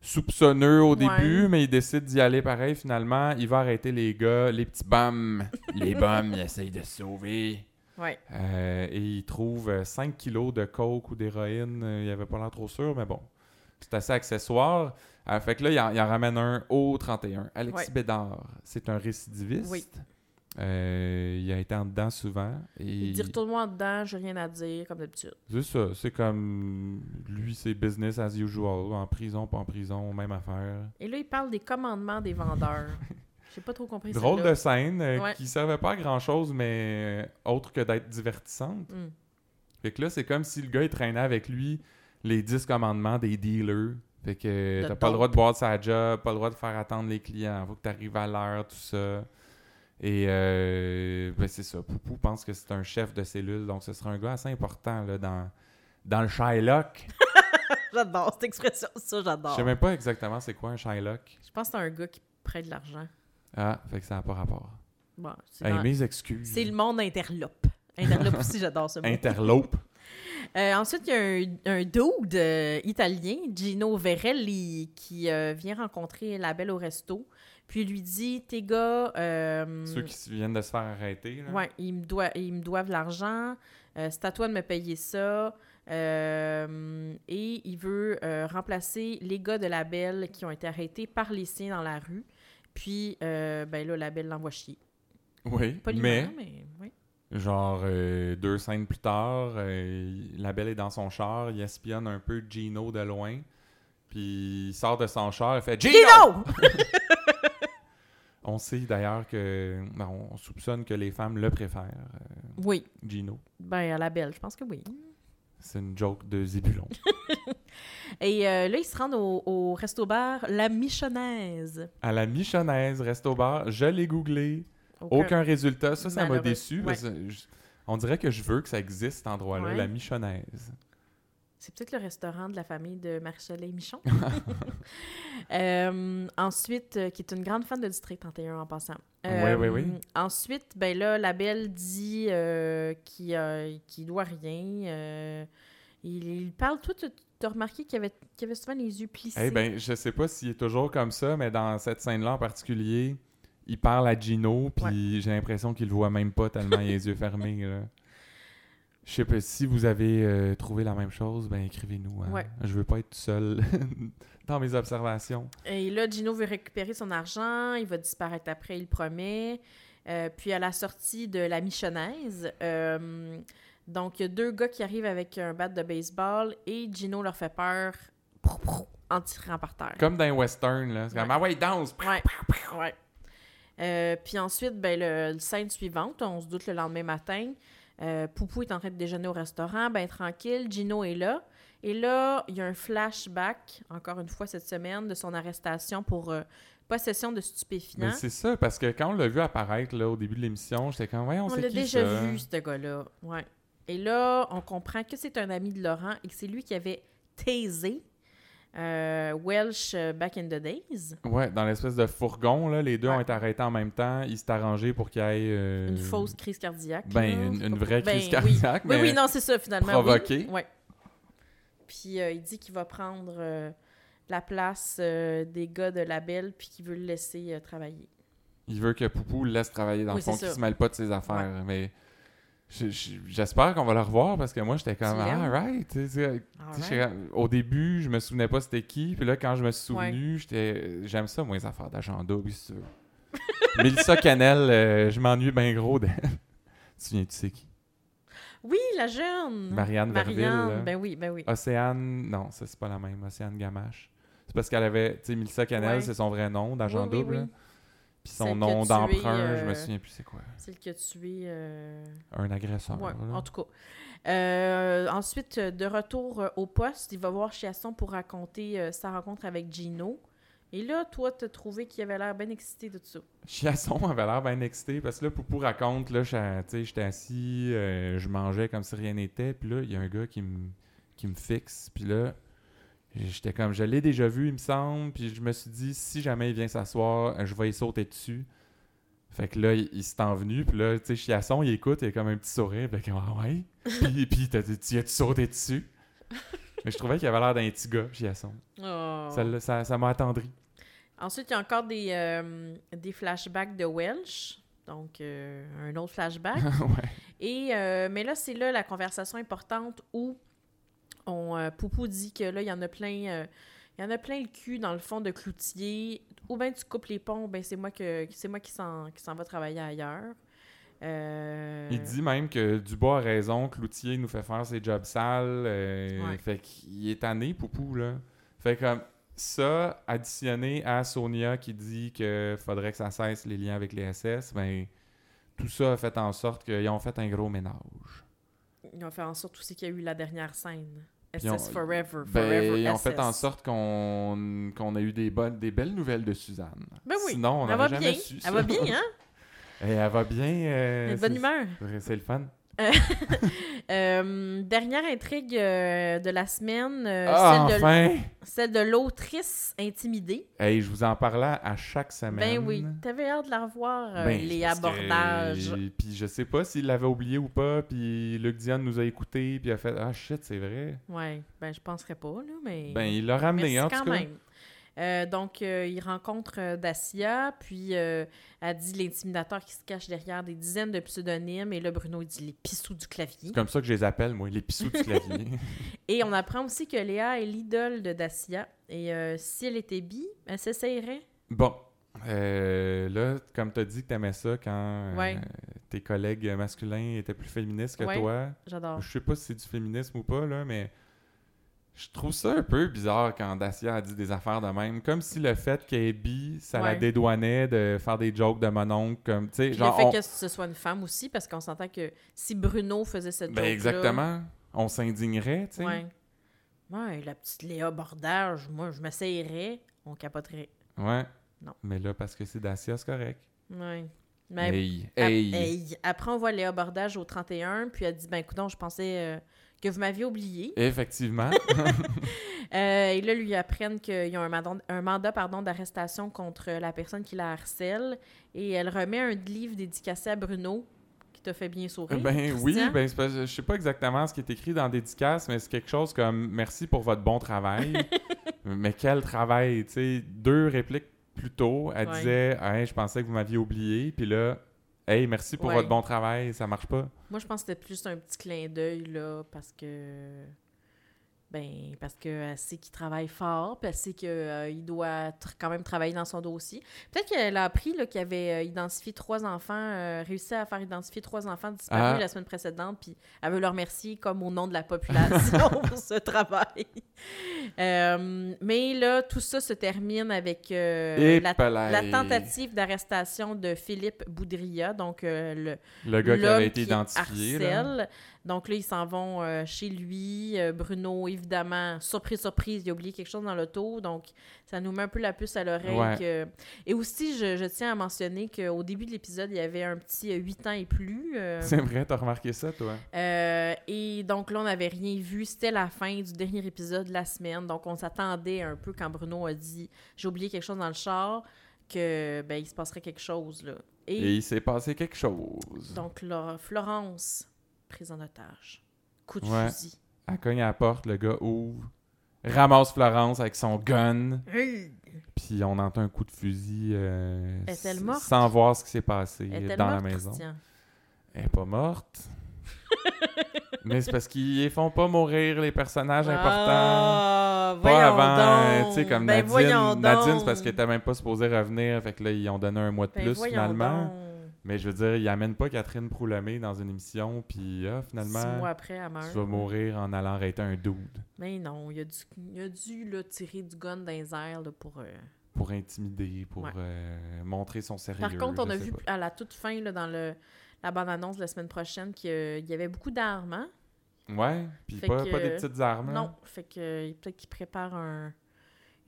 S1: soupçonneux au
S2: Ouais.
S1: début, mais il décide d'y aller pareil finalement. Il va arrêter les gars, les petits bums. les bums, ils essayent de se sauver.
S2: Ouais.
S1: Euh, et il trouve euh, 5 kilos de coke ou d'héroïne. Il avait pas l'air trop sûr, mais bon. C'est assez accessoire. Euh, fait que là, il en, il en ramène un au 31. Alexis
S2: Ouais.
S1: Bédard, c'est un récidiviste.
S2: Oui.
S1: Euh, il a été en dedans souvent. Et
S2: Il dit retourne-moi en dedans, j'ai rien à dire, comme d'habitude.
S1: c'est ça. C'est comme lui, c'est business as usual. En prison, pas en prison, même affaire.
S2: Et là, il parle des commandements des vendeurs. J'ai pas trop compris
S1: Drôle de scène euh,
S2: Ouais.
S1: qui servait pas à grand chose, mais euh, autre que d'être divertissante.
S2: Hmm.
S1: Fait que là, c'est comme si le gars il traînait avec lui les 10 commandements des dealers. Fait que
S2: De
S1: t'as pas le droit de boire sa job, pas le droit de faire attendre les clients, faut que t'arrives à l'heure, tout ça. Et euh, ben c'est ça. Poupou pense que c'est un chef de cellule, donc ce sera un gars assez important là, dans, dans le Shylock.
S2: J'adore cette expression, ça,
S1: Je
S2: j'adore.
S1: sais même pas exactement c'est quoi un Shylock.
S2: Je pense que c'est un gars qui prête de l'argent.
S1: Ah, fait que ça n'a pas rapport.
S2: Bon, c'est
S1: Hey,
S2: dans-
S1: mes excuses.
S2: c'est le monde interlope. Interlope aussi, j'adore ce mot.
S1: Interlope.
S2: Euh, ensuite, il y a un, un dude euh, italien, Gino Verelli, qui euh, vient rencontrer la belle au resto. Puis il lui dit Tes gars, euh,
S1: Ceux qui viennent de se faire arrêter. Là.
S2: ouais, ils, me doivent, ils me doivent l'argent. Euh, c'est à toi de me payer ça. Euh, et il veut remplacer les gars de la belle qui ont été arrêtés par les siens dans la rue. Puis, ben là, la belle l'envoie chier.
S1: Oui, mais
S2: mais oui.
S1: Genre, euh, deux scènes plus tard, euh, la belle est dans son char, il espionne un peu Gino de loin, puis il sort de son char et fait Gino!
S2: Gino!
S1: On sait d'ailleurs que. ben, on soupçonne que les femmes le préfèrent, euh,
S2: Oui,
S1: Gino.
S2: ben à la belle, je pense que oui.
S1: C'est une joke de Zébulon.
S2: Et euh, là, ils se rendent au, au resto-bar La Michonnaise.
S1: à la Michonnaise, resto bar, je l'ai googlé, aucun résultat. Ça, ça m'a déçu.
S2: Ouais.
S1: parce que je- on dirait que je veux que ça existe, cet endroit-là,
S2: Ouais.
S1: la Michonnaise.
S2: C'est peut-être le restaurant de la famille de Marie-Soleil Michon. Euh, ensuite, euh, qui est une grande fan de District 31 en passant.
S1: Ouais, ouais, oui.
S2: Ensuite, ben là, la belle dit euh, qu'il euh, qu'il doit rien. euh, il, il parle, toi, tu as remarqué qu'il avait, qu'il avait souvent les yeux plissés?
S1: Eh ben, je sais pas s'il est toujours comme ça, mais dans cette scène-là en particulier, il parle à Gino, puis j'ai l'impression qu'il le voit même pas tellement il a les yeux fermés. Là. Je sais pas si vous avez euh, trouvé la même chose, ben écrivez-nous. hein.
S2: Ouais.
S1: Je veux pas être tout seul dans mes observations.
S2: Et là, Gino veut récupérer son argent, il va disparaître après, il le promet. Euh, puis à la sortie de la Michonnaise, euh, donc il y a deux gars qui arrivent avec un bat de baseball et Gino leur fait peur prou, prou, en tirant par terre.
S1: Comme dans un western, là. C'est comme. Ah ouais, danse!
S2: Ouais, ouais. Euh, puis ensuite, ben, le, le scène suivante, on se doute le lendemain matin, euh, Poupou est en train de déjeuner au restaurant, ben tranquille, Gino est là. Et là, il y a un flashback, encore une fois cette semaine, de son arrestation pour euh, possession de stupéfiants.
S1: Mais c'est ça, parce que quand on l'a vu apparaître là, au début de l'émission, j'étais comme, ouais, on,
S2: On l'a
S1: qui
S2: déjà
S1: ça?
S2: vu, ce gars-là. Ouais. Et là, on comprend que c'est un ami de Laurent et que c'est lui qui avait taisé euh, Welsh euh, back in the days.
S1: Ouais, dans l'espèce de fourgon, là, les deux
S2: Ouais.
S1: ont été arrêtés en même temps. Ils s'étaient arrangés pour qu'il y ait. euh,
S2: Une fausse crise cardiaque.
S1: Ben,
S2: là,
S1: une, vraie
S2: Ben,
S1: crise
S2: oui.
S1: cardiaque, mais
S2: Oui, oui, non, c'est ça, finalement. oui.
S1: provoquée.
S2: Ouais. Puis euh, il dit qu'il va prendre la place des gars de la belle puis qu'il veut le laisser travailler.
S1: il veut que Poupou le laisse travailler dans
S2: Oui,
S1: le fond, qu'il se mêle pas de ses affaires. Mais j'espère qu'on va le revoir parce que moi, j'étais comme, ah, right. Au début, je me souvenais pas c'était qui. Puis là, quand je me suis
S2: Ouais.
S1: souvenu, j'étais j'aime ça, moi, les affaires d'agent double, tu veux. Mélissa Canel, euh, je m'ennuie bien gros d'elle. tu te souviens, tu sais qui?
S2: Oui, la jeune!
S1: Marianne Verville, là.
S2: ben oui, ben oui.
S1: Océane, non, ça c'est pas la même. Océane Gamache. C'est parce qu'elle avait, tu sais, Mélissa Canel,
S2: Ouais.
S1: c'est son vrai nom d'agent
S2: Oui,
S1: double.
S2: oui.
S1: Puis son nom d'emprunt, je me
S2: euh,
S1: souviens plus c'est quoi.
S2: Celle qui a tué. euh,
S1: Un agresseur.
S2: Ouais, en tout cas. Euh, ensuite, de retour euh, au poste, il va voir Chiasson pour raconter sa rencontre avec Gino. Et là, toi, t'as trouvé qu'il avait l'air bien excité de tout ça.
S1: Chiasson avait l'air bien excité parce que là, Poupou raconte, là, j'étais assis, je mangeais comme si rien n'était, puis là, il y a un gars qui me qui me fixe, puis là, j'étais comme, je l'ai déjà vu, il me semble, puis je me suis dit, si jamais il vient s'asseoir, je vais y sauter dessus. Fait que là, il, il s'est envenu, puis là, tu sais, Chiasson, il écoute, il a comme un petit sourire, est comme, ah ouais? puis, puis t'as- tu as-tu sauté dessus? Mais je trouvais qu'il avait l'air d'un petit gars, Giasson.
S2: Oh.
S1: Ça Ça ça m'a attendri.
S2: Ensuite, il y a encore des, euh, des flashbacks de Welsh. Donc, euh, un autre flashback.
S1: ouais.
S2: Et, euh, mais là, c'est là la conversation importante où on, euh, Poupou dit que là, il y en a plein... euh, il y en a plein le cul dans le fond de cloutier. Ou bien tu coupes les ponts, ben c'est moi que c'est moi qui s'en qui s'en va travailler ailleurs. Euh,
S1: Il dit même que Dubois a raison, Cloutier nous fait faire ses jobs sales. euh,
S2: Ouais.
S1: Fait qu'il est tanné, Poupou, là. Fait comme ça, additionné à Sonia qui dit que faudrait que ça cesse les liens avec les SS, ben tout ça a fait en sorte qu'ils ont fait un gros ménage.
S2: Ils ont fait en sorte aussi qu'il y a eu la dernière scène.
S1: Puis on-
S2: SS Forever.
S1: Ben,
S2: Forever
S1: ils ont fait en sorte qu'on qu'on a eu des, bonnes, des belles nouvelles de Suzanne.
S2: Ben oui,
S1: Sinon, on
S2: Elle va
S1: n'aurait jamais
S2: bien.
S1: su
S2: Elle
S1: ça.
S2: va bien, hein?
S1: Et elle va bien. euh,
S2: Elle de bonne humeur.
S1: C'est le fun.
S2: Euh, dernière intrigue euh, de la semaine, euh,
S1: ah,
S2: celle, de,
S1: enfin!
S2: celle de l'autrice intimidée.
S1: Hey, je vous en parlais à chaque semaine.
S2: Ben oui, t'avais hâte de la revoir, euh,
S1: Ben,
S2: les
S1: parce que-
S2: abordages.
S1: Puis je sais pas s'il l'avait oublié ou pas, puis Luc Diane nous a écoutés, puis a fait Ah shit, c'est vrai.
S2: Ouais, ben je penserais pas, là, mais...
S1: Ben, il l'a ramené,
S2: Merci
S1: en
S2: quand
S1: tout cas.
S2: même. Euh, donc, euh, il rencontre euh, Dacia, puis euh, elle dit l'intimidateur qui se cache derrière des dizaines de pseudonymes, et là, Bruno, il dit les pissous du clavier.
S1: C'est comme ça que je les appelle, moi, les pissous du clavier.
S2: Et on apprend aussi que Léa est l'idole de Dacia, et si elle était bi, elle s'essayerait?
S1: bon, là, comme t'as dit que t'aimais ça quand
S2: Ouais.
S1: tes collègues masculins étaient plus féministes que
S2: Ouais.
S1: toi,
S2: J'adore.
S1: je sais pas si c'est du féminisme ou pas, là, mais je trouve ça un peu bizarre quand Dacia a dit des affaires de même. Comme si le fait qu'elle est bi, ça la dédouanait de faire des jokes de mon oncle, comme, tu sais,
S2: Puis
S1: genre...
S2: le fait
S1: on-
S2: que ce soit une femme aussi, parce qu'on s'entend que si Bruno faisait cette
S1: Ben exactement. On s'indignerait, tu sais.
S2: Ouais. Ouais, la petite Léa Bordage, moi, je m'essayerais, on capoterait.
S1: Ouais.
S2: Non.
S1: Mais là, parce que c'est Dacia, c'est correct.
S2: Ouais. Mais
S1: hey. hey.
S2: Après, on voit Léa Bordage au 31, puis elle dit Ben, écoute, je pensais euh, que vous m'aviez oublié.
S1: Effectivement.
S2: Euh, et là, lui apprennent qu'ils ont un mandat, un mandat pardon, d'arrestation contre la personne qui la harcèle. Et elle remet un livre dédicacé à Bruno, qui t'a fait bien sourire.
S1: ben oui, ben pas- je sais pas exactement ce qui est écrit dans Dédicace, mais c'est quelque chose comme merci pour votre bon travail. mais quel travail, tu sais. Deux répliques plus tôt, elle
S2: Ouais.
S1: disait Hey, je pensais que vous m'aviez oublié. Puis là, hey, merci pour
S2: Ouais.
S1: votre bon travail, ça marche pas.
S2: Moi, je pense que c'était plus un petit clin d'œil, là, parce que. Ben, parce qu'elle sait qu'il travaille fort, puis elle sait qu'il doit tr- quand même travailler dans son dossier. Peut-être qu'elle a appris là, qu'il avait euh, identifié trois enfants, euh, réussi à faire identifier trois enfants disparus
S1: Ah.
S2: la semaine précédente, puis elle veut leur remercier comme au nom de la population pour ce travail. Euh, mais là, tout ça se termine avec euh, la, tentative d'arrestation de Philippe Boudria, donc euh, le,
S1: Le gars qui avait été identifié. là.
S2: Donc là, ils s'en vont euh, chez lui. Euh, Bruno, évidemment, surprise, surprise, il a oublié quelque chose dans l'auto. Donc, ça nous met un peu la puce à l'oreille.
S1: Ouais.
S2: que- Et aussi, je, je tiens à mentionner qu'au début de l'épisode, il y avait un petit euh, 8 ans et plus. euh,
S1: C'est vrai, t'as remarqué ça, toi?
S2: euh, et donc là, on n'avait rien vu. C'était la fin du dernier épisode de la semaine. Donc, on s'attendait un peu quand Bruno a dit « J'ai oublié quelque chose dans le char », que ben, il se passerait quelque chose. Là.
S1: Et
S2: Et,
S1: il s'est passé quelque chose.
S2: donc là, Florence, prise en otage. Coup de
S1: Ouais.
S2: fusil.
S1: Elle cogne à la porte, le gars ouvre, ramasse Florence avec son gun,
S2: Hey!
S1: puis on entend un coup de fusil euh, sans voir ce qui s'est passé dans
S2: morte,
S1: la maison.
S2: Christian?
S1: Elle est pas morte. Mais c'est parce qu'ils font pas mourir les personnages importants.
S2: Ah,
S1: Pas avant, tu sais, comme
S2: Ben,
S1: Nadine. Nadine, c'est parce qu'elle était même pas supposée revenir, fait que là, ils ont donné un mois de
S2: Ben,
S1: plus finalement.
S2: donc.
S1: Mais je veux dire, ils amènent pas Catherine Proulamé dans une émission, puis ah,
S2: Six mois
S1: finalement,
S2: après, elle meurt.
S1: tu vas mourir en allant arrêter un dude
S2: Mais non, il a dû, il a dû là, tirer du gun dans les airs là, pour... euh,
S1: pour intimider, pour
S2: Ouais.
S1: euh, montrer son sérieux.
S2: Par contre, on a vu
S1: pas.
S2: à la toute fin, là, dans le, la bande-annonce de la semaine prochaine, qu'il y il avait beaucoup d'armes. hein?
S1: Ouais, puis pas,
S2: que-
S1: pas des petites armes. là.
S2: Non, fait que euh, peut-être qu'il prépare un-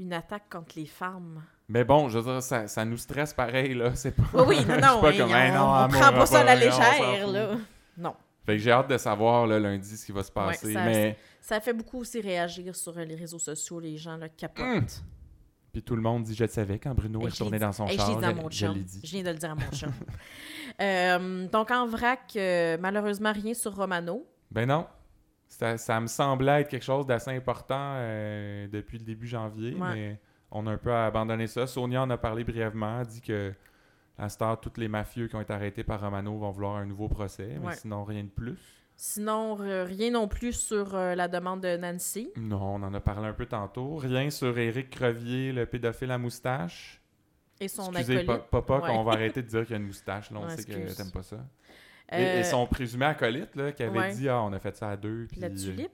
S2: une attaque contre les femmes.
S1: Mais bon, je veux dire, ça, ça nous stresse pareil, là. C'est pas.
S2: Oui, oui, non, non,
S1: pas
S2: hein,
S1: comme,
S2: on,
S1: Hey, non,
S2: on
S1: elle
S2: prend pas ça à la
S1: on
S2: légère, là. Non.
S1: Fait que j'ai hâte de savoir là, lundi ce qui va se passer.
S2: ça-
S1: mais
S2: Ça fait beaucoup aussi réagir sur euh, les réseaux sociaux, les gens là, capotent.
S1: Hum. puis tout le monde dit Je le savais quand Bruno est retourné dans son
S2: Hey,
S1: char.
S2: je mon
S1: je dit.
S2: Je viens de le dire à mon chum. Euh, donc, en vrac, euh, malheureusement, rien sur Romano.
S1: Ben non. ça, ça me semblait être quelque chose d'assez important euh, depuis le début janvier,
S2: Ouais.
S1: mais on a un peu abandonné ça. Sonia en a parlé brièvement, a dit que à heure, tous les mafieux qui ont été arrêtés par Romano vont vouloir un nouveau procès, mais
S2: Ouais.
S1: sinon rien de plus.
S2: Sinon, rien non plus sur euh, la demande de Nancy.
S1: Non, on en a parlé un peu tantôt. Rien sur Éric Crevier, le pédophile à moustache.
S2: Et son
S1: Excusez,
S2: acolyte.
S1: pa- papa,
S2: Ouais.
S1: qu'on va arrêter de dire qu'il y a une moustache. Là, on
S2: Ouais,
S1: sait que
S2: excuse.
S1: t'aimes pas ça. Et,
S2: Euh,
S1: et son présumé acolyte, là, qui avait dit « Ah, on a fait ça à deux. »
S2: la tulipe,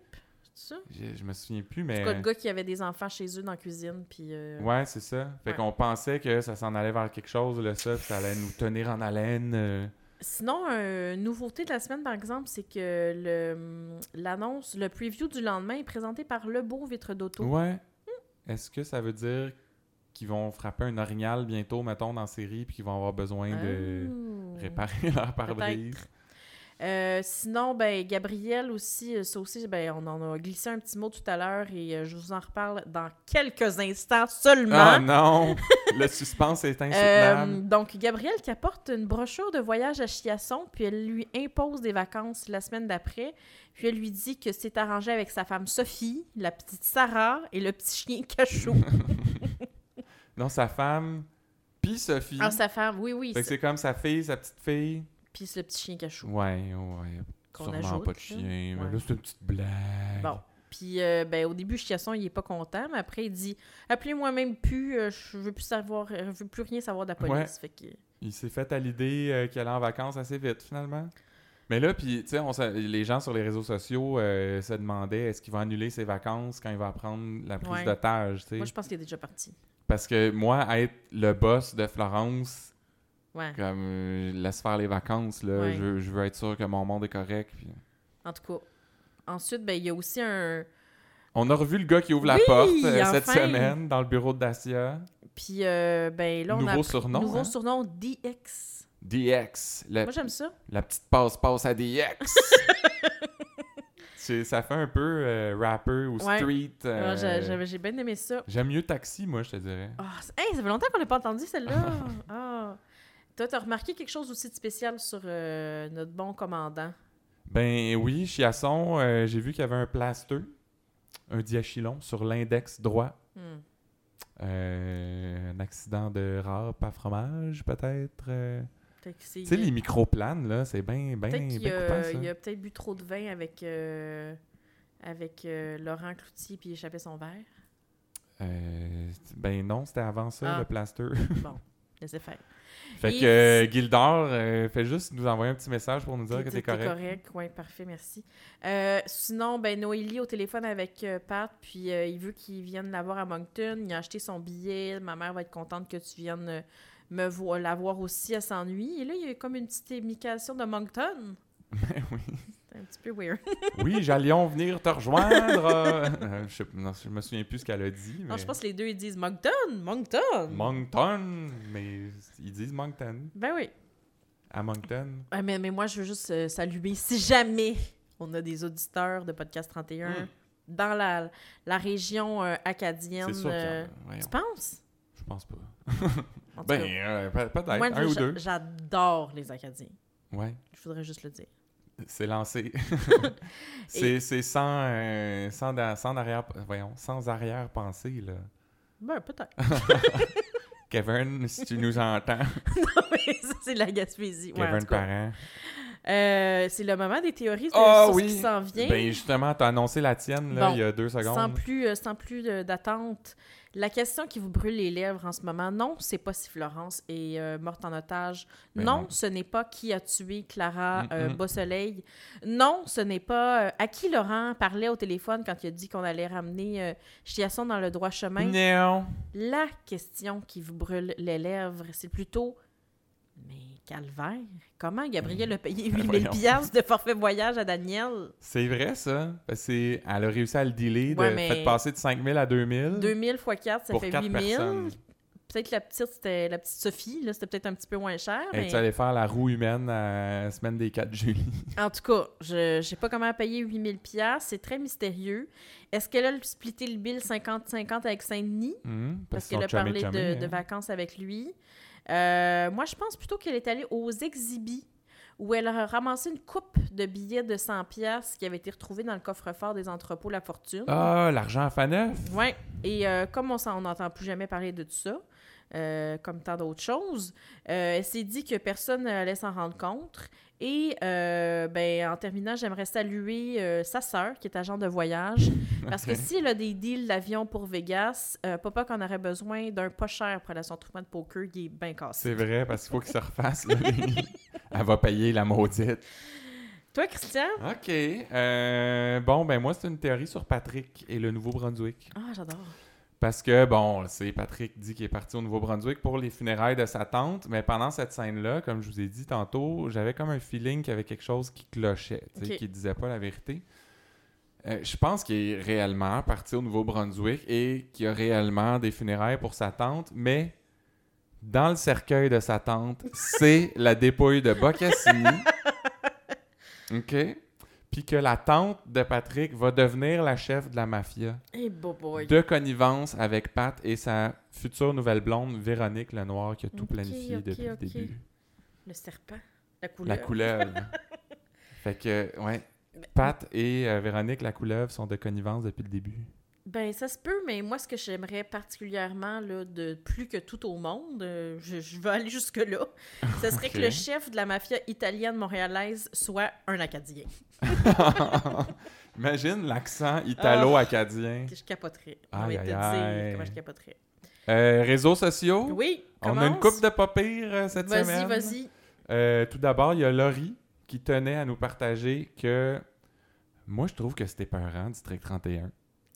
S2: ça?
S1: euh, Je, je me souviens plus,
S2: En
S1: mais...
S2: tout cas, le gars qui avait des enfants chez eux dans la cuisine, puis... euh,
S1: Ouais, c'est ça. Fait
S2: Ouais.
S1: qu'on pensait que ça s'en allait vers quelque chose, là, ça, puis ça allait nous tenir en haleine. euh.
S2: Sinon, une nouveauté de la semaine, par exemple, c'est que le l'annonce, le preview du lendemain est présenté par Le Beau Vitre d'Auto.
S1: Ouais. Est-ce que ça veut dire qu'ils vont frapper un orignal bientôt, mettons, dans la série, puis qu'ils vont avoir besoin de
S2: Ah.
S1: réparer leur pare-brise?
S2: Euh, sinon, ben, Gabriel aussi, euh, ça aussi, ben, on en a glissé un petit mot tout à l'heure et euh, je vous en reparle dans quelques instants seulement.
S1: Ah non! Le suspense est insoutenable.
S2: Euh, donc, Gabriel qui apporte une brochure de voyage à Chiasson, puis elle lui impose des vacances la semaine d'après. Puis elle lui dit que c'est arrangé avec sa femme Sophie, la petite Sarah et le petit chien Cachot.
S1: Non, sa femme, puis Sophie.
S2: ah, sa femme, oui, oui. C'est
S1: comme sa fille, sa petite fille.
S2: Puis c'est le petit chien Cachot.
S1: Ouais, ouais.
S2: Qu'on
S1: Sûrement
S2: ajoute,
S1: pas de chien. Mais
S2: Ouais.
S1: là, c'est une petite blague.
S2: Bon. Puis euh, ben, au début, Chiasson, il est pas content, mais après, il dit Appelez-moi même plus, euh, je veux plus savoir, euh, je veux plus rien savoir de la police.
S1: Ouais.
S2: Fait que,
S1: Il s'est fait à l'idée euh, qu'il allait en vacances assez vite, finalement. Mais là, puis, tu sais, les gens sur les réseaux sociaux se demandaient est-ce qu'il va annuler ses vacances quand il va apprendre la prise
S2: Ouais.
S1: d'otage, tu sais?
S2: Moi, je pense qu'il est déjà parti.
S1: Parce que moi, être le boss de Florence,
S2: Ouais.
S1: comme, euh, laisse faire les vacances, là,
S2: Ouais.
S1: je, veux- je veux être sûr que mon monde est correct. puis-
S2: En tout cas. Ensuite, ben, il y a aussi un.
S1: On a revu le gars qui ouvre la porte euh, cette
S2: enfin!
S1: semaine dans le bureau de Dacia.
S2: Puis, euh, ben là, on a.
S1: Nouveau
S2: appris-
S1: surnom,
S2: Nouveau
S1: hein?
S2: surnom DX.
S1: DX. la-
S2: Moi, j'aime ça.
S1: La petite passe-passe à DX. Ça fait un peu euh, rapper ou
S2: Ouais.
S1: street. euh,
S2: Ah, j'avais- J'ai bien aimé ça.
S1: J'aime mieux taxi, moi, je te dirais.
S2: C'est- hey, ça fait longtemps qu'on n'a pas entendu celle-là. ah. Toi, t'as remarqué quelque chose aussi de spécial sur euh, notre bon commandant?
S1: Ben oui, Chiasson, euh, j'ai vu qu'il y avait un plaster, un diachylon sur l'index droit.
S2: Hmm.
S1: Euh, un accident de râpe à fromage, peut-être. euh. Tu sais, les microplanes, là, c'est bien ben, ben coupant, ça.
S2: il a peut-être bu trop de vin avec, avec Laurent Cloutier puis il échappait son verre.
S1: Ben non, c'était avant ça,
S2: Ah.
S1: le plaster.
S2: Bon, laissez faire.
S1: Fait
S2: Et
S1: que euh, Gildor, euh, fait juste nous envoyer un petit message pour nous dire que t'es correct.
S2: correct. Oui, parfait, merci. Euh, sinon, ben, Noélie au téléphone avec euh, Pat, puis il veut qu'il vienne la voir à Moncton. Il a acheté son billet. Ma mère va être contente que tu viennes me vo- la voir aussi. Elle s'ennuie. Et là, il y a comme une petite émication de Moncton.
S1: Ben oui.
S2: C'est un petit peu weird.
S1: Oui, j'allions venir te rejoindre. euh. Euh, je, je me souviens plus ce qu'elle a dit. Mais...
S2: Non, je pense que les deux, ils disent Moncton, Moncton.
S1: Moncton, mais ils disent Moncton.
S2: ben oui.
S1: À Moncton.
S2: Ouais, mais, mais moi, je veux juste euh, saluer, si jamais on a des auditeurs de Podcast 31
S1: Mm.
S2: dans la, la région euh, acadienne.
S1: Sûr a.
S2: Tu penses?
S1: Je pense pas. Ben, peut-être, un ou deux.
S2: j'adore les Acadiens.
S1: Ouais,
S2: Je voudrais juste le dire.
S1: C'est lancé. c'est c'est sans, euh, sans, sans arrière, voyons, sans arrière-pensée, là.
S2: Ben, peut-être.
S1: Kevin, si tu nous entends,
S2: non, mais ça, c'est la Gaspésie. Ouais,
S1: Kevin. Parent.
S2: Euh, c'est le moment des théories de,
S1: Ah
S2: sur ce qui s'en vient.
S1: Ben justement, t'as annoncé la tienne, là,
S2: Bon,
S1: il y a deux secondes.
S2: Sans plus, euh, sans plus d'attente, la question qui vous brûle les lèvres en ce moment, non, c'est pas si Florence est euh, morte en otage.
S1: Ben
S2: non,
S1: non.
S2: ce n'est pas qui a tué Clara euh,
S1: Mm-mm.
S2: Beausoleil. Non, ce n'est pas euh, à qui Laurent parlait au téléphone quand il a dit qu'on allait ramener Chiasson dans le droit chemin?
S1: Non.
S2: La question qui vous brûle les lèvres, c'est plutôt mais calvaire, comment Gabriel a payé
S1: Ben
S2: 8000
S1: voyons.
S2: piastres de forfait voyage à Daniel?
S1: C'est vrai, ça. C'est- elle a réussi à le dealer, de
S2: Ouais, mais-
S1: fait passer de 5000 à 2000.
S2: 2000 x 4, ça fait
S1: quatre
S2: 8000.
S1: personnes.
S2: Peut-être la petite, c'était la petite Sophie, là, c'était peut-être un petit peu moins cher.
S1: Et
S2: Mais...
S1: tu allais faire la roue humaine à la semaine des 4 juillet.
S2: En tout cas, je ne sais pas comment payer 8000 pièces, c'est très mystérieux. Est-ce qu'elle a splitté le bill 50-50 avec Saint-Denis?
S1: Hum,
S2: Parce qu'elle a parlé de
S1: hein.
S2: vacances avec lui. Euh, moi, je pense plutôt qu'elle est allée aux exhibits où elle a ramassé une coupe de billets de 100 pièces qui avait été retrouvée dans le coffre-fort des entrepôts La Fortune.
S1: Ah, l'argent à Faneuf?
S2: Ouais. Et euh, comme on s'en n'entend plus jamais parler de tout ça, euh, comme tant d'autres choses, elle s'est dit que personne n'allait s'en rendre compte. Et euh, ben, en terminant, j'aimerais saluer euh, sa sœur, qui est agent de voyage, parce que
S1: Ok.
S2: si elle a des deals d'avion pour Vegas, euh, papa qu'on aurait besoin d'un pas cher pour aller à son tournoi de poker qui est bien cassé.
S1: C'est vrai, parce qu'il faut qu'il se refasse. là. Elle va payer la maudite.
S2: Toi, Christian?
S1: OK. Bon, ben moi, c'est une théorie sur Patrick et le Nouveau-Brunswick.
S2: Ah, j'adore.
S1: Parce que, bon, c'est Patrick dit qu'il est parti au Nouveau-Brunswick pour les funérailles de sa tante, mais pendant cette scène-là, comme je vous ai dit tantôt, j'avais comme un feeling qu'il y avait quelque chose qui clochait, tu sais,
S2: Ok.
S1: qui disait pas la vérité. Euh, je pense qu'il est réellement parti au Nouveau-Brunswick et qu'il y a réellement des funérailles pour sa tante, mais dans le cercueil de sa tante, c'est la dépouille de Bocassini. OK? Puis que la tante de Patrick va devenir la chef de la mafia
S2: boy.
S1: de connivence avec Pat et sa future nouvelle blonde, Véronique Lenoir, qui a tout planifié depuis le début.
S2: Le serpent. La
S1: La
S2: couleur.
S1: couleuvre. fait que, ouais. Pat et euh, Véronique la couleuvre sont de connivence depuis le début.
S2: Ben, ça se peut, mais moi, ce que j'aimerais particulièrement, là, de plus que tout au monde, euh, je, je veux aller jusque-là, ce serait que le chef de la mafia italienne montréalaise soit un Acadien.
S1: Imagine l'accent italo-acadien.
S2: Que je capoterais.
S1: Aïe, aïe, aïe.
S2: comment je capoterais.
S1: Euh, réseaux sociaux?
S2: Oui,
S1: On a une coupe de pas pire euh, cette
S2: Vas-y,
S1: semaine.
S2: vas-y.
S1: Euh, tout d'abord, il y a Laurie qui tenait à nous partager que moi, je trouve que c'était peurant, District 31.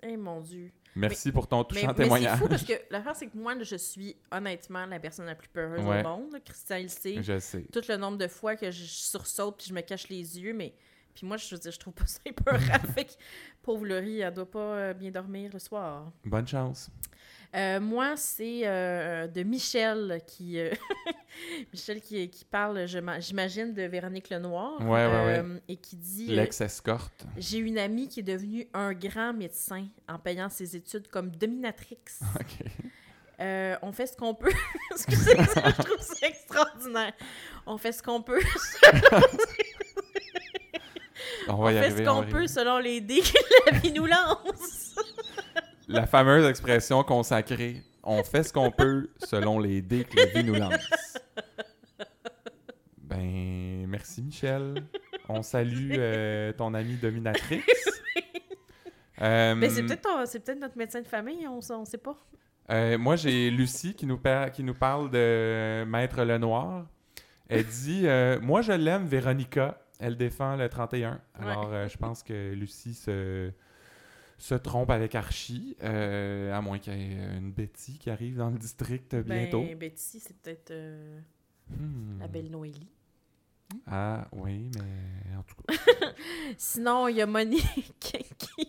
S2: Eh, mon Dieu.
S1: Merci pour ton
S2: Mais,
S1: touchant
S2: mais
S1: témoignage.
S2: c'est fou parce que l'affaire, c'est que moi, je suis honnêtement la personne la plus peureuse
S1: Ouais.
S2: au monde. Christian, il sait.
S1: Je sais.
S2: tout le nombre de fois que je sursaute puis je me cache les yeux, mais puis moi, je veux dire, je trouve pas ça épeurant. fait que, pauvre Laurie, elle doit pas euh, bien dormir le soir.
S1: Bonne chance.
S2: Euh, moi, c'est euh, de Michel qui... euh, Michel qui, qui parle, j'imagine, de Véronique Lenoir.
S1: Ouais, ouais, ouais.
S2: Et qui dit...
S1: L'ex-escorte.
S2: J'ai une amie qui est devenue un grand médecin en payant ses études comme dominatrix.
S1: OK.
S2: Euh, on fait ce qu'on peut. Excusez-moi, je trouve ça extraordinaire. On fait ce qu'on peut.
S1: On
S2: On
S1: va y
S2: fait
S1: arriver.
S2: ce qu'on peut
S1: arriver.
S2: selon les dés que la vie nous lance.
S1: La fameuse expression consacrée. On fait ce qu'on peut selon les dés que la vie nous lance. Ben, merci Michel. On salue euh, ton amie dominatrice. Euh,
S2: Mais c'est peut-être ton- c'est peut-être notre médecin de famille, on, on sait pas.
S1: Euh, moi, j'ai Lucie qui nous, par- qui nous parle de Maître Lenoir. Elle dit euh, Moi, je l'aime, Véronica. Elle défend le 31. Alors, euh, je pense que Lucie se, se trompe avec Archie, euh, à moins qu'il y ait une Betty qui arrive dans le district bientôt.
S2: Ben, Betty, c'est peut-être euh,
S1: Hmm.
S2: la belle Noélie.
S1: Ah, oui, mais en tout cas.
S2: Sinon, il y a Monique qui,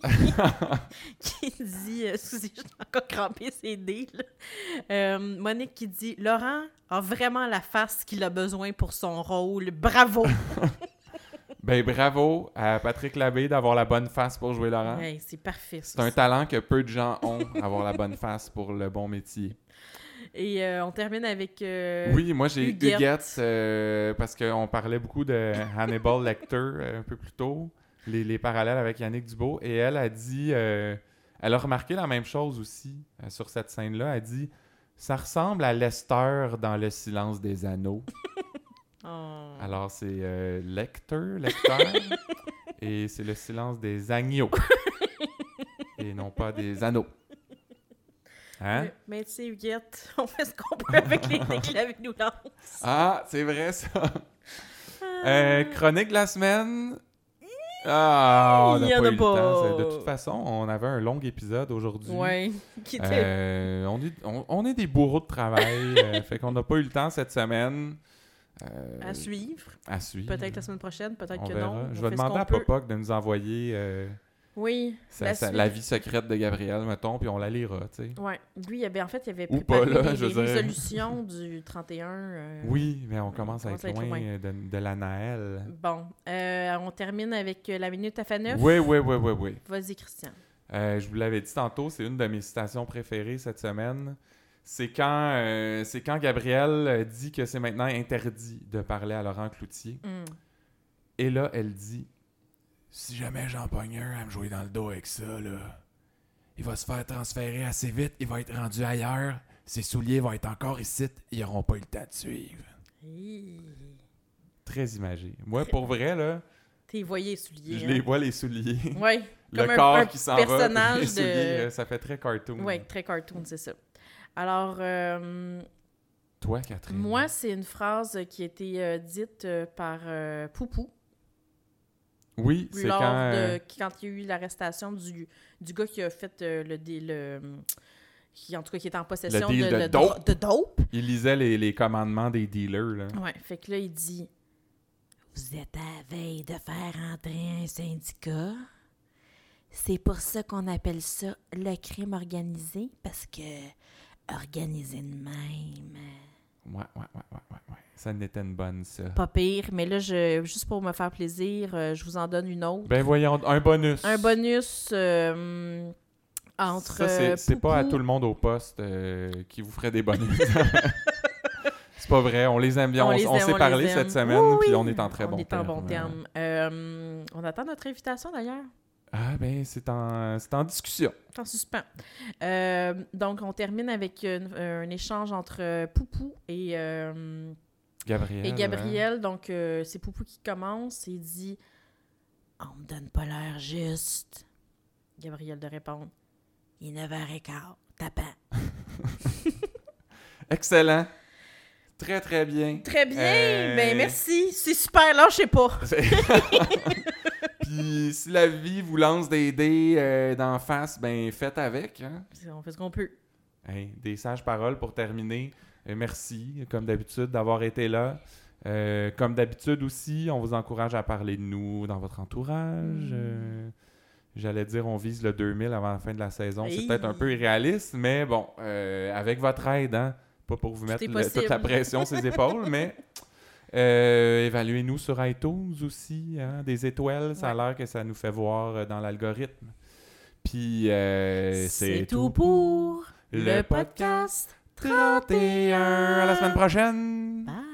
S2: qui dit. excusez, je suis encore crampé ses dés. là. Euh, Monique qui dit Laurent a vraiment la face qu'il a besoin pour son rôle. Bravo!
S1: Ben, bravo à Patrick Labbé d'avoir la bonne face pour jouer Laurent.
S2: Hey, c'est parfait.
S1: C'est un talent que peu de gens ont, avoir la bonne face pour le bon métier.
S2: Et euh, on termine avec. euh,
S1: Oui, moi j'ai
S2: Huguette.
S1: Huguette, euh, parce qu'on parlait beaucoup de Hannibal Lecter euh, un peu plus tôt, les, les parallèles avec Yannick Dubo, et elle a dit, elle a remarqué la même chose aussi sur cette scène-là, elle dit ça ressemble à Lester dans Le silence des anneaux.
S2: Oh.
S1: Alors c'est euh, Lecter, Lecter, et c'est le silence des agneaux, et non pas des anneaux. Hein?
S2: Mais, mais tu sais, Huguette, on fait ce qu'on peut avec les dés que la vie nous lance.
S1: Ah, c'est vrai ça. Euh, chronique de la semaine. Ah, on n'a
S2: en
S1: pas
S2: a
S1: eu le
S2: pas.
S1: temps. De toute façon, on avait un long épisode aujourd'hui.
S2: Qui était.
S1: Euh, on, est, on, on est des bourreaux de travail. euh, fait qu'on n'a pas eu le temps cette semaine. Euh,
S2: à suivre.
S1: à suivre.
S2: Peut-être la semaine prochaine, peut-être que
S1: verra.
S2: non.
S1: Je vais demander à. Popoc de nous envoyer euh,
S2: Oui.
S1: sa-
S2: la
S1: sa-
S2: suite.
S1: la vie secrète de Gabriel, mettons, puis on la lira, tu sais.
S2: Ouais. Lui, il avait, en fait, il avait
S1: Ou
S2: préparé
S1: pas, là,
S2: les,
S1: je
S2: les
S1: veux dire.
S2: résolutions du 31. euh,
S1: Oui, mais on commence à
S2: commence
S1: être
S2: à être
S1: loin
S2: loin.
S1: euh, de, de la Naël.
S2: Bon. Euh, on termine avec euh, la minute à Faneuf.
S1: Oui, oui, oui, oui, oui.
S2: Vas-y, Christian.
S1: Euh, je vous l'avais dit tantôt, c'est une de mes citations préférées cette semaine. C'est quand, euh, c'est quand Gabriel euh, dit que c'est maintenant interdit de parler à Laurent Cloutier.
S2: Hmm.
S1: Et là, elle dit Si jamais j'en pogne un à me jouer dans le dos avec ça, là, il va se faire transférer assez vite, il va être rendu ailleurs, ses souliers vont être encore ici, ils n'auront pas eu le temps de suivre.
S2: Hi.
S1: Très imagé. Moi, pour vrai, là,
S2: T'es voyé les souliers.
S1: je
S2: hein?
S1: les vois, les souliers.
S2: Ouais.
S1: le
S2: Comme
S1: corps
S2: un
S1: qui s'en va.
S2: personnage
S1: les
S2: de-
S1: souliers, ça fait très cartoon.
S2: Ouais, très cartoon, c'est ça. Alors, euh,
S1: Toi, Catherine.
S2: moi, c'est une phrase qui a été euh, dite euh, par euh, Poupou
S1: Oui, c'est
S2: lors
S1: quand.
S2: de quand il y a eu l'arrestation du, du gars qui a fait euh, le, dé- le qui en tout cas qui était en possession
S1: deal
S2: de,
S1: de
S2: le
S1: dope.
S2: dro- de dope.
S1: Il lisait les, les commandements des dealers. Là.
S2: Ouais, fait que là il dit Vous êtes à la veille de faire entrer un syndicat. C'est pour ça qu'on appelle ça le crime organisé parce que organisé de même.
S1: Ouais, ouais, ouais, ouais, ouais, ouais. Ça n'était une bonne, ça.
S2: Pas pire, mais là je juste pour me faire plaisir, euh, je vous en donne une autre.
S1: Ben voyons, un bonus.
S2: Un bonus euh, entre
S1: Ça, c'est,
S2: euh,
S1: pas à tout le monde au poste euh, qui vous ferait des bonus. c'est pas vrai, on les aime bien. On, s'est parlé cette semaine,
S2: Oui,
S1: puis on est en très bon
S2: On est
S1: terme.
S2: en bon terme. On attend notre invitation d'ailleurs.
S1: Ah, ben, c'est en, c'est en discussion.
S2: C'est en suspens. Euh, donc, on termine avec une- un échange entre euh, Poupou et, euh,
S1: Gabriel.
S2: et
S1: hein.
S2: Gabriel. Donc, euh, c'est Poupou qui commence et il dit On me donne pas l'heure juste. Gabriel de répondre Il est 9h15. Tapant.
S1: Excellent. Très, très bien.
S2: Très bien. Ben, merci. C'est super. Là, je sais pas.
S1: Puis si la vie vous lance des dés euh, d'en face, ben faites avec. Hein?
S2: On fait ce qu'on peut.
S1: Hey, des sages paroles pour terminer. Euh, merci, comme d'habitude, d'avoir été là. Euh, comme d'habitude aussi, on vous encourage à parler de nous dans votre entourage.
S2: Mm.
S1: Euh, J'allais dire on vise le 2000 avant la fin de la saison. C'est peut-être un peu irréaliste, mais bon, avec votre aide, hein, pas pour vous
S2: Tout
S1: mettre le- toute la pression sur les épaules, mais euh, évaluez-nous sur iTunes aussi, hein, des étoiles, ça a l'air que ça nous fait voir euh, dans l'algorithme. Puis euh, c'est
S2: tout pour le podcast
S1: 31. À la semaine prochaine!
S2: Bye.